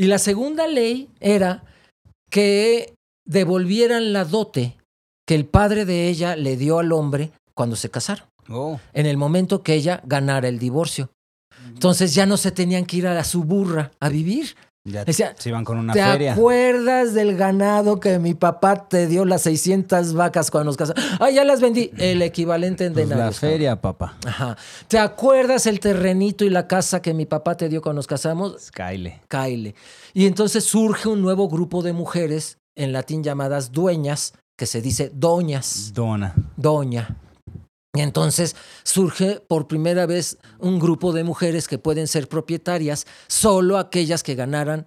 [SPEAKER 4] Y la segunda ley era que devolvieran la dote que el padre de ella le dio al hombre cuando se casaron,
[SPEAKER 6] Oh,
[SPEAKER 4] en el momento que ella ganara el divorcio. Entonces ya no se tenían que ir a su burra a vivir.
[SPEAKER 6] Ya
[SPEAKER 4] Decía,
[SPEAKER 6] se iban con una
[SPEAKER 4] ¿Te
[SPEAKER 6] feria.
[SPEAKER 4] acuerdas del ganado que mi papá te dio las 600 vacas cuando nos casamos? Ah, ya las vendí. El equivalente en
[SPEAKER 6] Pues la
[SPEAKER 4] denarios. cabrón.
[SPEAKER 6] feria, papá.
[SPEAKER 4] Ajá. ¿Te acuerdas el terrenito y la casa que mi papá te dio cuando nos casamos?
[SPEAKER 6] Kyle.
[SPEAKER 4] Kyle. Y entonces surge un nuevo grupo de mujeres, en latín llamadas dueñas, que se dice doñas,
[SPEAKER 6] Dona.
[SPEAKER 4] doña. Y entonces surge por primera vez un grupo de mujeres que pueden ser propietarias, solo aquellas que ganaran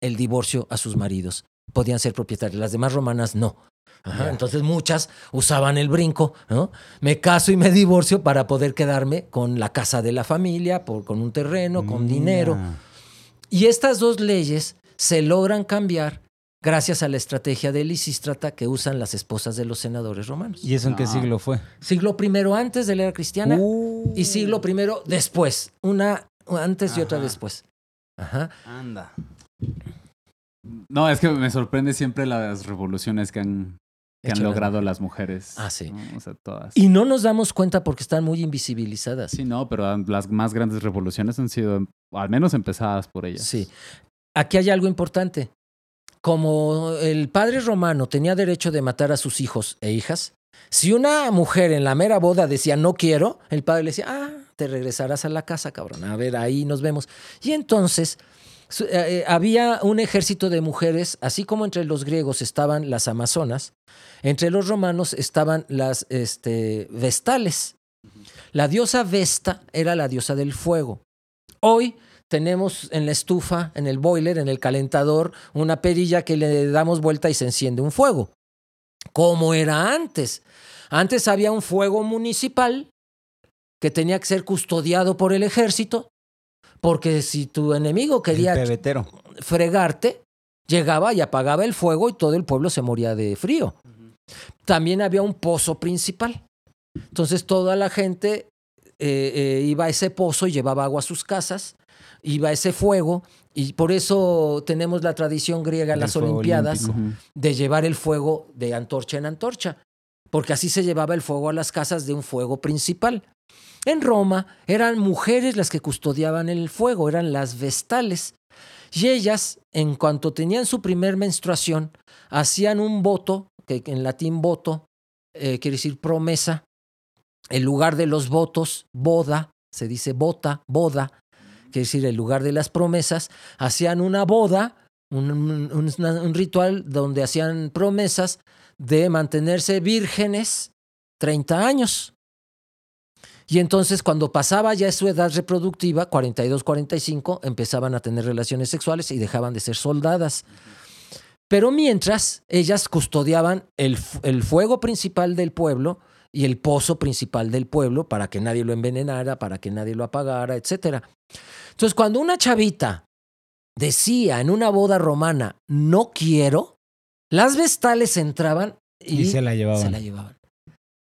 [SPEAKER 4] el divorcio a sus maridos. Podían ser propietarias, las demás romanas no. Ajá, Entonces muchas usaban el brinco, ¿no? Me caso y me divorcio para poder quedarme con la casa de la familia, por, con un terreno, con
[SPEAKER 6] Mira.
[SPEAKER 4] dinero. Y estas dos leyes se logran cambiar gracias a la estrategia de Lisístrata que usan las esposas de los senadores romanos.
[SPEAKER 6] ¿Y eso en qué
[SPEAKER 2] No.
[SPEAKER 6] siglo fue?
[SPEAKER 4] Siglo primero antes de la era cristiana
[SPEAKER 6] Uh.
[SPEAKER 4] y siglo primero después. Una antes y otra después. Ajá.
[SPEAKER 6] Anda.
[SPEAKER 2] No, es que me sorprende siempre las revoluciones que han, que logrado las mujeres.
[SPEAKER 4] Ah, sí.
[SPEAKER 2] ¿no? O sea, todas.
[SPEAKER 4] Y no nos damos cuenta porque están muy invisibilizadas.
[SPEAKER 2] Sí, no, pero las más grandes revoluciones han sido, al menos empezadas por ellas.
[SPEAKER 4] Sí. Aquí hay algo importante. Como el padre romano tenía derecho de matar a sus hijos e hijas, si una mujer en la mera boda decía no quiero, el padre le decía, ah, te regresarás a la casa, cabrón. A ver, ahí nos vemos. Y entonces eh, eh, había un ejército de mujeres, así como entre los griegos estaban las amazonas, entre los romanos estaban las este, vestales. La diosa Vesta era la diosa del fuego. Hoy tenemos en la estufa, en el boiler, en el calentador, una perilla que le damos vuelta y se enciende un fuego. Como era antes. Antes había un fuego municipal que tenía que ser custodiado por el ejército, porque si tu enemigo quería fregarte, llegaba y apagaba el fuego y todo el pueblo se moría de frío. También había un pozo principal. Entonces toda la gente eh, eh, iba a ese pozo y llevaba agua a sus casas, iba ese fuego, y por eso tenemos la tradición griega en las Olimpiadas
[SPEAKER 6] olímpico.
[SPEAKER 4] de llevar el fuego de antorcha en antorcha, porque así se llevaba el fuego a las casas de un fuego principal. En Roma eran mujeres las que custodiaban el fuego, eran las vestales. Y ellas, en cuanto tenían su primer menstruación, hacían un voto, que en latín voto eh, quiere decir promesa, el lugar de los votos, boda, se dice bota, boda, quiere decir el lugar de las promesas, hacían una boda, un, ritual donde hacían promesas de mantenerse vírgenes 30 años. Y entonces cuando pasaba ya su edad reproductiva, 42, 45, empezaban a tener relaciones sexuales y dejaban de ser soldadas. Pero mientras, ellas custodiaban el fuego principal del pueblo y el pozo principal del pueblo para que nadie lo envenenara, para que nadie lo apagara, etc. Entonces, cuando una chavita decía en una boda romana, no quiero, las vestales entraban y,
[SPEAKER 6] Y se la llevaban.
[SPEAKER 4] se la llevaban.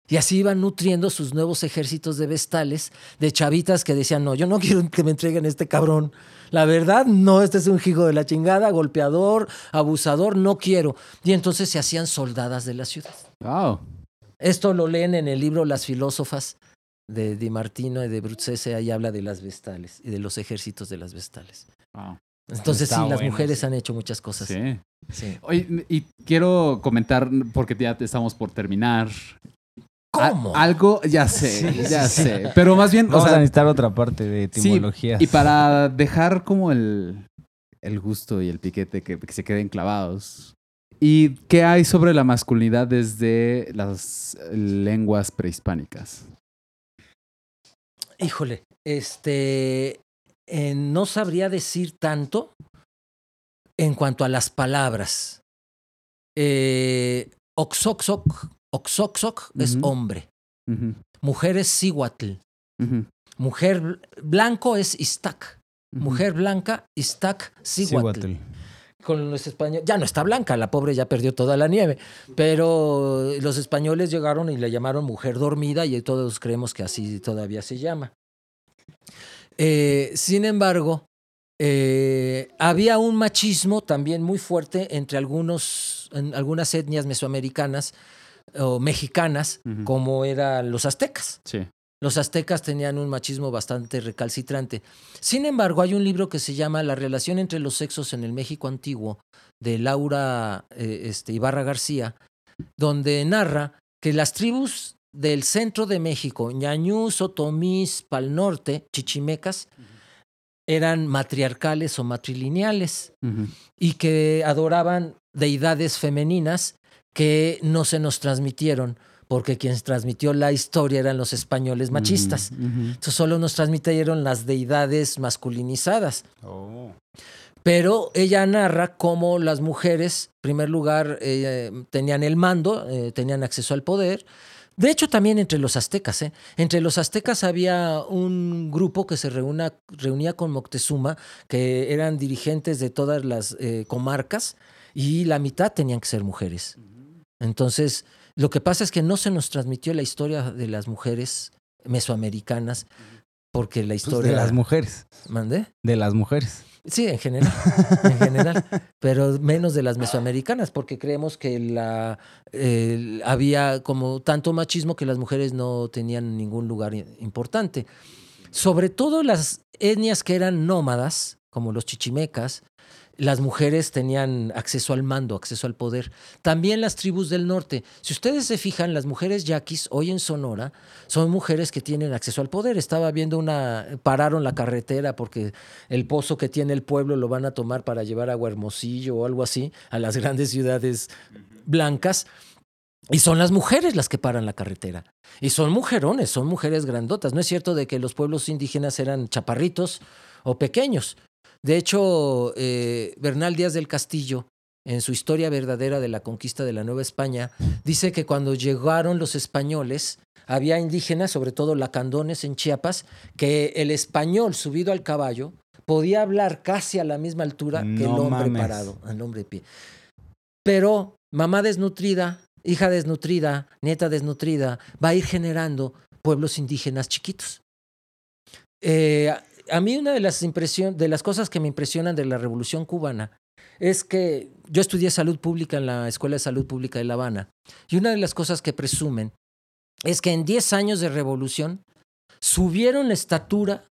[SPEAKER 4] Y así iban nutriendo sus nuevos ejércitos de vestales, de chavitas que decían, no, yo no quiero que me entreguen este cabrón. La verdad, no, este es un hijo de la chingada, golpeador, abusador, no quiero. Y entonces se hacían soldadas de la ciudad.
[SPEAKER 2] Wow.
[SPEAKER 4] Esto lo leen en el libro Las filósofas de Di Martino y de Bruzzese, ahí habla de las vestales y de los ejércitos de las vestales.
[SPEAKER 2] Wow.
[SPEAKER 4] Entonces
[SPEAKER 6] Está
[SPEAKER 4] sí, las
[SPEAKER 6] bueno,
[SPEAKER 4] mujeres
[SPEAKER 6] sí.
[SPEAKER 4] han hecho muchas cosas.
[SPEAKER 2] Sí.
[SPEAKER 4] Sí.
[SPEAKER 2] Oye, y quiero comentar, porque ya te estamos por terminar.
[SPEAKER 4] ¿Cómo?
[SPEAKER 2] A- algo, ya sé,
[SPEAKER 6] Sí,
[SPEAKER 2] ya
[SPEAKER 6] sí,
[SPEAKER 2] sé. Pero más bien, o
[SPEAKER 6] Vamos
[SPEAKER 2] sea,
[SPEAKER 6] a necesitar otra parte de
[SPEAKER 2] sí,
[SPEAKER 6] etimología.
[SPEAKER 2] y para dejar como el, el gusto y el piquete que, que se queden clavados. ¿Y qué hay sobre la masculinidad desde las lenguas prehispánicas?
[SPEAKER 4] Híjole, este, eh, no sabría decir tanto en cuanto a las palabras. Eh, oxoxoc, oxoxoc es hombre, mujer es cihuatl,
[SPEAKER 2] ujú,
[SPEAKER 4] mujer bl- blanco es istac,
[SPEAKER 2] ujú.
[SPEAKER 4] mujer blanca istac cihuatl. Con los españoles, ya no está blanca, la pobre ya perdió toda la nieve, pero los españoles llegaron y le llamaron mujer dormida y todos creemos que así todavía se llama. Eh, sin embargo, eh, había un machismo también muy fuerte entre algunos, en algunas etnias mesoamericanas o mexicanas, como eran los aztecas.
[SPEAKER 2] Sí.
[SPEAKER 4] Los aztecas tenían un machismo bastante recalcitrante. Sin embargo, hay un libro que se llama La relación entre los sexos en el México antiguo, de Laura eh, este, Ibarra García, donde narra que las tribus del centro de México, ñañús, otomís, pal norte, chichimecas, eran matriarcales o matrilineales y que adoraban deidades femeninas que no se nos transmitieron, porque quienes transmitió la historia eran los españoles machistas. Entonces solo nos transmitieron las deidades masculinizadas. Pero ella narra cómo las mujeres, en primer lugar, eh, tenían el mando, eh, tenían acceso al poder. De hecho, también entre los aztecas. ¿eh? Entre los aztecas había un grupo que se reúna- reunía con Moctezuma, que eran dirigentes de todas las comarcas, y la mitad tenían que ser mujeres. Entonces, lo que pasa es que no se nos transmitió la historia de las mujeres mesoamericanas, porque la
[SPEAKER 6] Pues
[SPEAKER 4] historia...
[SPEAKER 6] de las mujeres.
[SPEAKER 4] ¿Mandé?
[SPEAKER 6] De las mujeres.
[SPEAKER 4] Sí, en general, en general, pero menos de las mesoamericanas, porque creemos que la eh, había como tanto machismo que las mujeres no tenían ningún lugar importante. Sobre todo las etnias que eran nómadas, como los chichimecas, las mujeres tenían acceso al mando, acceso al poder. También las tribus del norte. Si ustedes se fijan, las mujeres yaquis hoy en Sonora son mujeres que tienen acceso al poder. Estaba viendo una, pararon la carretera porque el pozo que tiene el pueblo lo van a tomar para llevar agua Hermosillo o algo así a las grandes ciudades blancas. Y son las mujeres las que paran la carretera. Y son mujerones, son mujeres grandotas. No es cierto de que los pueblos indígenas eran chaparritos o pequeños. De hecho, eh, Bernal Díaz del Castillo, en su historia verdadera de la conquista de la Nueva España, dice que cuando llegaron los españoles, había indígenas, sobre todo lacandones en Chiapas, que el español subido al caballo podía hablar casi a la misma altura que el hombre
[SPEAKER 6] mames.
[SPEAKER 4] parado, el hombre de pie. Pero mamá desnutrida, hija desnutrida, nieta desnutrida, va a ir generando pueblos indígenas chiquitos. Eh, a- mí una de las, impresion- de las cosas que me impresionan de la Revolución Cubana es que yo estudié salud pública en la Escuela de Salud Pública de La Habana y una de las cosas que presumen es que en 10 años de revolución subieron la estatura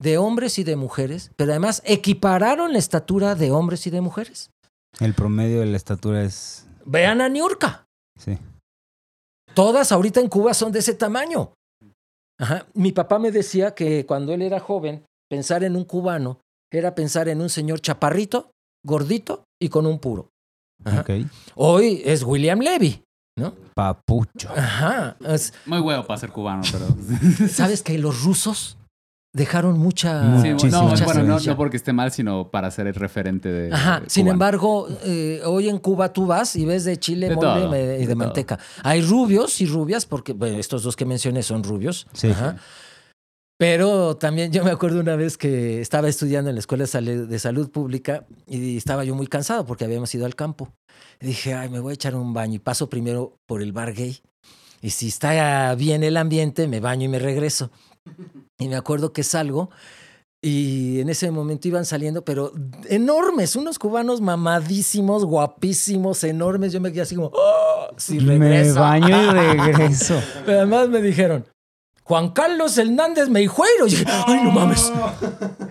[SPEAKER 4] de hombres y de mujeres, pero además equipararon la estatura de hombres y de mujeres.
[SPEAKER 6] El promedio de la estatura es.
[SPEAKER 4] Vean a Niurka.
[SPEAKER 6] Sí.
[SPEAKER 4] Todas ahorita en Cuba son de ese tamaño. Ajá. Mi papá me decía que cuando él era joven, pensar en un cubano era pensar en un señor chaparrito, gordito y con un puro. Hoy es William Levy, ¿no?
[SPEAKER 6] Papucho.
[SPEAKER 4] Ajá. Es-
[SPEAKER 7] Muy huevo para ser cubano, pero.
[SPEAKER 4] ¿Sabes que los rusos dejaron mucha...
[SPEAKER 7] Sí, no, bueno, no, porque esté mal, sino para ser el referente de.
[SPEAKER 4] Ajá. Sin embargo, eh, hoy en Cuba tú vas y ves de chile,
[SPEAKER 7] De
[SPEAKER 4] mole
[SPEAKER 7] todo,
[SPEAKER 4] y de,
[SPEAKER 7] de todo.
[SPEAKER 4] manteca. Hay rubios y rubias, porque bueno, estos dos que mencioné son rubios.
[SPEAKER 6] Sí.
[SPEAKER 4] Ajá. Pero también yo me acuerdo una vez que estaba estudiando en la Escuela de Sal- de Salud Pública y estaba yo muy cansado porque habíamos ido al campo. Y dije, ay, me voy a echar un baño y paso primero por el bar gay. Y si está bien el ambiente, me baño y me regreso. Y me acuerdo que salgo y en ese momento iban saliendo, pero enormes, unos cubanos mamadísimos, guapísimos, enormes. Yo me quedé así como, ¡oh! Si
[SPEAKER 6] Me
[SPEAKER 4] regresa.
[SPEAKER 6] baño y regreso.
[SPEAKER 4] Pero además me dijeron, Juan Carlos Hernández Meijueiro. Y dije, ay, no mames.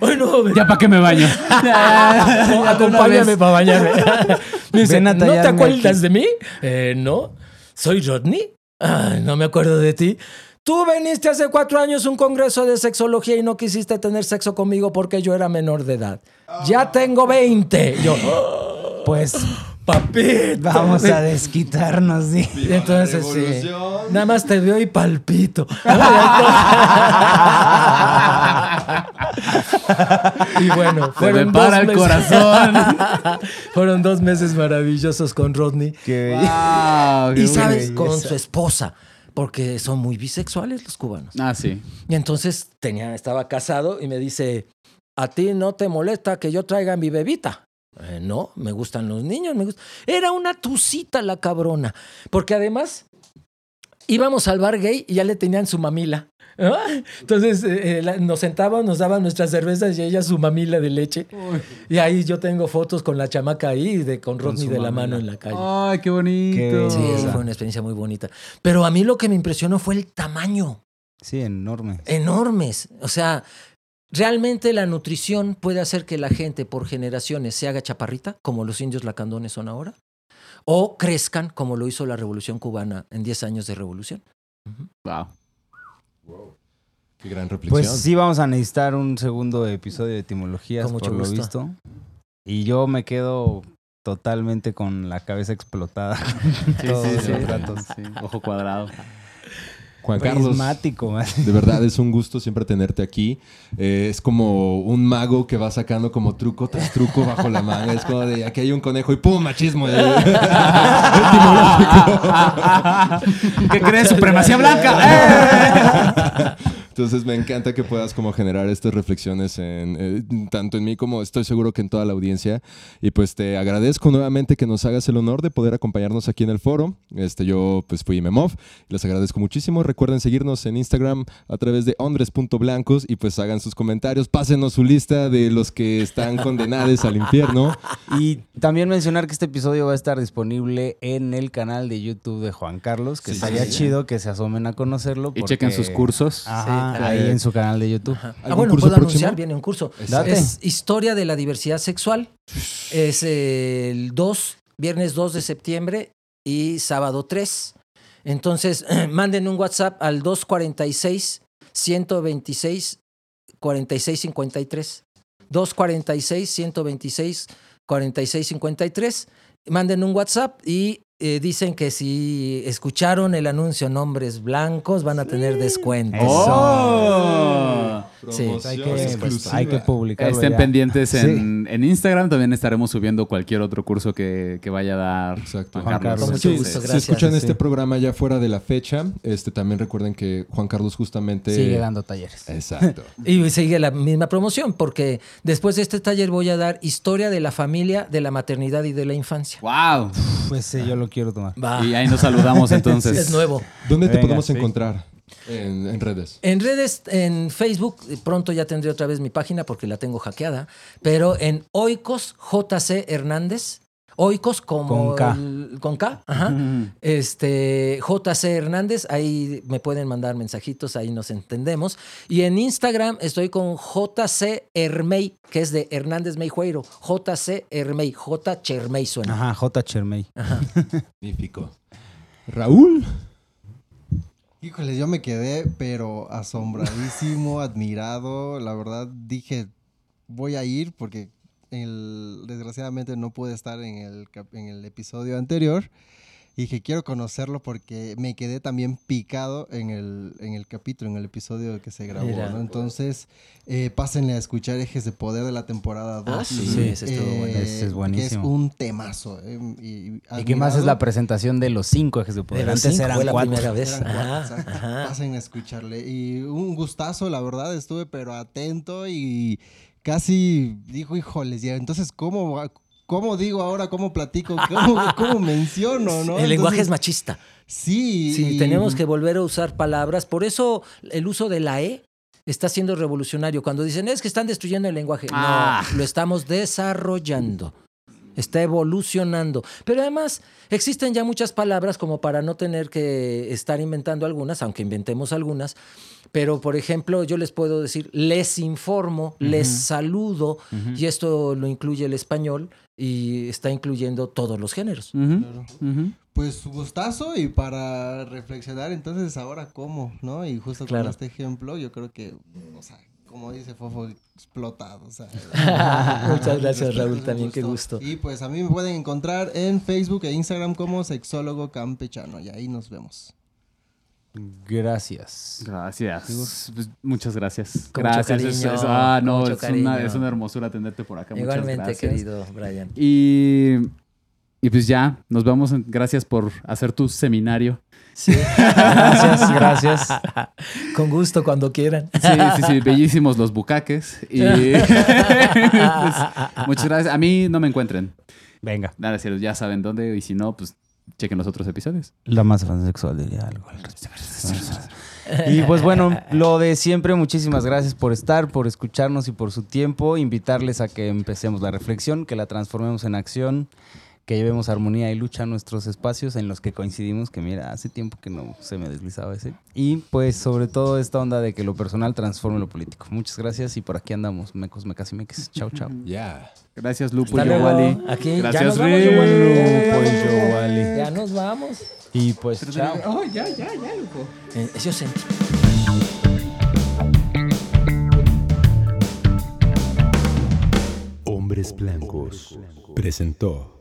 [SPEAKER 4] Ay, no,
[SPEAKER 7] Ya para qué me baño.
[SPEAKER 4] no, acompáñame para bañarme. Me dice,
[SPEAKER 6] Ven a
[SPEAKER 4] ¿no te acuerdas
[SPEAKER 6] aquí".
[SPEAKER 4] de mí? "Eh, no. ¿Soy Rodney? Ay, no me acuerdo de ti. Tú veniste hace cuatro años a un congreso de sexología y no quisiste tener sexo conmigo porque yo era menor de edad. Ya tengo 20. Yo,
[SPEAKER 6] Pues
[SPEAKER 4] papito.
[SPEAKER 6] vamos a desquitarnos, sí.
[SPEAKER 4] Entonces, sí. Nada más te veo y palpito. y bueno,
[SPEAKER 7] Se
[SPEAKER 4] fueron
[SPEAKER 7] me para
[SPEAKER 4] dos
[SPEAKER 7] el
[SPEAKER 4] meses-
[SPEAKER 7] corazón.
[SPEAKER 4] fueron dos meses maravillosos con Rodney.
[SPEAKER 6] Qué
[SPEAKER 7] Wow, qué
[SPEAKER 4] Y sabes,
[SPEAKER 6] belleza.
[SPEAKER 4] con su esposa, porque son muy bisexuales los cubanos.
[SPEAKER 7] Ah, sí.
[SPEAKER 4] Y entonces tenía, estaba casado y me dice, ¿a ti no te molesta que yo traiga mi bebita? "Eh, no, me gustan los niños. Me gusta. Era una tucita la cabrona. Porque además íbamos al bar gay y ya le tenían su mamila. Entonces eh, eh, la- nos sentábamos, nos daban nuestras cervezas y ella su mamila de leche. Y ahí yo tengo fotos con la chamaca ahí, de, con Rodney de la mano en la calle.
[SPEAKER 7] Ay, qué bonito.
[SPEAKER 6] Qué
[SPEAKER 4] Sí, fue una experiencia muy bonita. Pero a mí lo que me impresionó fue el tamaño.
[SPEAKER 6] Sí, enorme.
[SPEAKER 4] enormes. O sea, realmente la nutrición puede hacer que la gente por generaciones se haga chaparrita, como los indios lacandones son ahora, o crezcan, como lo hizo la Revolución Cubana en 10 años de revolución.
[SPEAKER 7] Wow.
[SPEAKER 8] Qué gran reflexión.
[SPEAKER 6] Pues sí vamos a necesitar un segundo episodio de etimologías,
[SPEAKER 4] Con mucho
[SPEAKER 6] por lo visto. Y yo me quedo totalmente con la cabeza explotada.
[SPEAKER 7] Sí, sí. Sí, Ojo cuadrado.
[SPEAKER 8] Juan Carlos, de verdad es un gusto siempre tenerte aquí. Eh, es como un mago que va sacando como truco tras truco bajo la manga. Es como de aquí hay un conejo y ¡pum! Machismo.
[SPEAKER 7] ¿Qué crees? Supremacía blanca.
[SPEAKER 8] Entonces me encanta que puedas como generar estas reflexiones en, eh, tanto en mí como estoy seguro que en toda la audiencia. Y pues te agradezco nuevamente que nos hagas el honor de poder acompañarnos aquí en el foro. Este, yo pues fui Memov. Les agradezco muchísimo. Recuerden seguirnos en Instagram a través de ondres.blancos y pues hagan sus comentarios. Pásenos su lista de los que están condenados al infierno.
[SPEAKER 6] Y también mencionar que este episodio va a estar disponible en el canal de YouTube de Juan Carlos, que
[SPEAKER 8] Sí,
[SPEAKER 6] estaría
[SPEAKER 8] sí, sí.
[SPEAKER 6] chido que se asomen a conocerlo.
[SPEAKER 7] Y
[SPEAKER 6] porque-
[SPEAKER 7] chequen sus cursos.
[SPEAKER 6] Ajá. Ahí en su canal de YouTube.
[SPEAKER 4] Ah,
[SPEAKER 8] ¿Algún
[SPEAKER 4] bueno,
[SPEAKER 8] curso
[SPEAKER 4] puedo anunciar, viene un curso.
[SPEAKER 6] Date.
[SPEAKER 4] Es Historia de la Diversidad Sexual. Es el 2, viernes 2 de septiembre y sábado 3. Entonces, manden un WhatsApp al 246 126 4653. 246 126 4653. Manden un WhatsApp y eh, dicen que si escucharon el anuncio Nombres Blancos van a tener descuento.
[SPEAKER 2] ¡Oh!
[SPEAKER 4] Sí,
[SPEAKER 6] Hay que,
[SPEAKER 8] exclusiva.
[SPEAKER 6] hay que publicarlo
[SPEAKER 2] Estén
[SPEAKER 6] ya.
[SPEAKER 2] pendientes en, en Instagram. También estaremos subiendo cualquier otro curso que, que vaya a dar
[SPEAKER 8] Exacto.
[SPEAKER 2] Juan Carlos.
[SPEAKER 4] Con mucho
[SPEAKER 2] Sí,
[SPEAKER 4] gusto,
[SPEAKER 2] sí.
[SPEAKER 8] Si escuchan este programa ya fuera de la fecha, este también recuerden que Juan Carlos justamente
[SPEAKER 6] Sigue dando talleres.
[SPEAKER 8] Exacto.
[SPEAKER 4] Y sigue la misma promoción, porque después de este taller voy a dar historia de la familia, de la maternidad y de la infancia.
[SPEAKER 2] ¡Wow!
[SPEAKER 6] Pues sí, yo lo quiero tomar.
[SPEAKER 4] Va.
[SPEAKER 2] Y ahí nos saludamos entonces.
[SPEAKER 4] Es nuevo.
[SPEAKER 8] ¿Dónde te
[SPEAKER 6] Venga,
[SPEAKER 8] podemos
[SPEAKER 6] sí.
[SPEAKER 8] encontrar? En, en redes.
[SPEAKER 4] En redes, en Facebook, pronto ya tendré otra vez mi página porque la tengo hackeada, pero en Oikos JC Hernández, Oikos como
[SPEAKER 6] Con K.
[SPEAKER 4] el- con K, ajá. Este JC Hernández, ahí me pueden mandar mensajitos, ahí nos entendemos. Y en Instagram estoy con JC Hermey, que es de Hernández Meijueiro. JC Hermey, J Chermey suena.
[SPEAKER 6] Ajá, J. Chermey.
[SPEAKER 8] Magnífico. Raúl.
[SPEAKER 9] Híjoles, yo me quedé, pero asombradísimo, admirado. La verdad, dije, voy a ir porque el, desgraciadamente no pude estar en el, en el episodio anterior. Y dije, quiero conocerlo porque me quedé también picado en el, en el capítulo, en el episodio que se grabó.
[SPEAKER 4] Mira.
[SPEAKER 9] ¿no? Entonces, eh, pásenle a escuchar Ejes de Poder de la temporada 2.
[SPEAKER 4] Ah, sí, sí, ese estuvo bueno.
[SPEAKER 6] Ese es
[SPEAKER 9] Que es
[SPEAKER 6] buenísimo.
[SPEAKER 9] un temazo. eh, y,
[SPEAKER 6] ¿Y qué más es la presentación de los cinco ejes de poder?
[SPEAKER 4] De los
[SPEAKER 6] Antes
[SPEAKER 4] cinco,
[SPEAKER 6] eran
[SPEAKER 4] fue la
[SPEAKER 6] cuatro.
[SPEAKER 4] primera vez.
[SPEAKER 9] Eran cuatro,
[SPEAKER 4] Ajá, ajá.
[SPEAKER 9] Pasen a escucharle. Y un gustazo, la verdad, estuve pero atento y casi dijo, híjoles, ya, entonces, ¿cómo, cómo digo ahora, cómo platico, cómo, cómo menciono, no?
[SPEAKER 4] El lenguaje es machista.
[SPEAKER 9] Sí.
[SPEAKER 4] Sí, tenemos que volver a usar palabras. Por eso el uso de la E está siendo revolucionario. Cuando dicen es que están destruyendo el lenguaje.
[SPEAKER 2] Ah.
[SPEAKER 4] No, lo estamos desarrollando. Está evolucionando. Pero además existen ya muchas palabras como para no tener que estar inventando algunas, aunque inventemos algunas. Pero, por ejemplo, yo les puedo decir, les informo, les saludo, y esto lo incluye el español y está incluyendo todos los géneros.
[SPEAKER 9] Claro. Pues gustazo y para reflexionar, entonces, ahora cómo, ¿no? Y justo
[SPEAKER 4] Claro.
[SPEAKER 9] con este ejemplo, yo creo que, o sea, como dice Fofo, explotado. O sea,
[SPEAKER 4] Muchas gracias, Raúl, también, qué gusto.
[SPEAKER 9] Y pues a mí me pueden encontrar en Facebook e Instagram como Sexólogo Campechano. Y ahí nos vemos.
[SPEAKER 6] Gracias.
[SPEAKER 2] Gracias. Pues, muchas gracias.
[SPEAKER 4] Con
[SPEAKER 2] gracias. es-
[SPEAKER 4] cariño,
[SPEAKER 2] es- ah, no,
[SPEAKER 4] mucho
[SPEAKER 2] es una,
[SPEAKER 4] cariño.
[SPEAKER 2] es una hermosura tenerte por acá. Muchas
[SPEAKER 4] Igualmente,
[SPEAKER 2] gracias.
[SPEAKER 4] querido Brian.
[SPEAKER 2] Y, y pues ya, nos vamos. en- Gracias por hacer tu seminario.
[SPEAKER 4] Sí.
[SPEAKER 6] Gracias, gracias.
[SPEAKER 4] Con gusto, cuando quieran.
[SPEAKER 2] Sí, sí, sí, bellísimos los bucaques. Y pues, muchas gracias. A mí no me encuentren.
[SPEAKER 6] Venga.
[SPEAKER 2] Nada, cierto, ya saben dónde. Y si no, pues chequen los otros episodios.
[SPEAKER 6] La más transexual diría algo. al respecto. Y pues bueno, lo de siempre, muchísimas gracias por estar, por escucharnos y por su tiempo. Invitarles a que empecemos la reflexión, que la transformemos en acción, que llevemos armonía y lucha a nuestros espacios en los que coincidimos, que mira, hace tiempo que no se me deslizaba ese. Y pues sobre todo esta onda de que lo personal transforme lo político. Muchas gracias y por aquí andamos, mecos, mecas y meques. Chao, chao.
[SPEAKER 8] Ya.
[SPEAKER 2] Gracias, Lupo
[SPEAKER 4] Hasta
[SPEAKER 2] y
[SPEAKER 4] luego.
[SPEAKER 2] Wally.
[SPEAKER 4] Aquí, ya
[SPEAKER 2] Gracias.
[SPEAKER 6] Lupo y.
[SPEAKER 4] Ya nos vamos.
[SPEAKER 6] Y pues chao.
[SPEAKER 2] Oh, ya, ya, ya, Lupo.
[SPEAKER 4] Eh, yo sentí.
[SPEAKER 10] Hombres Blancos presentó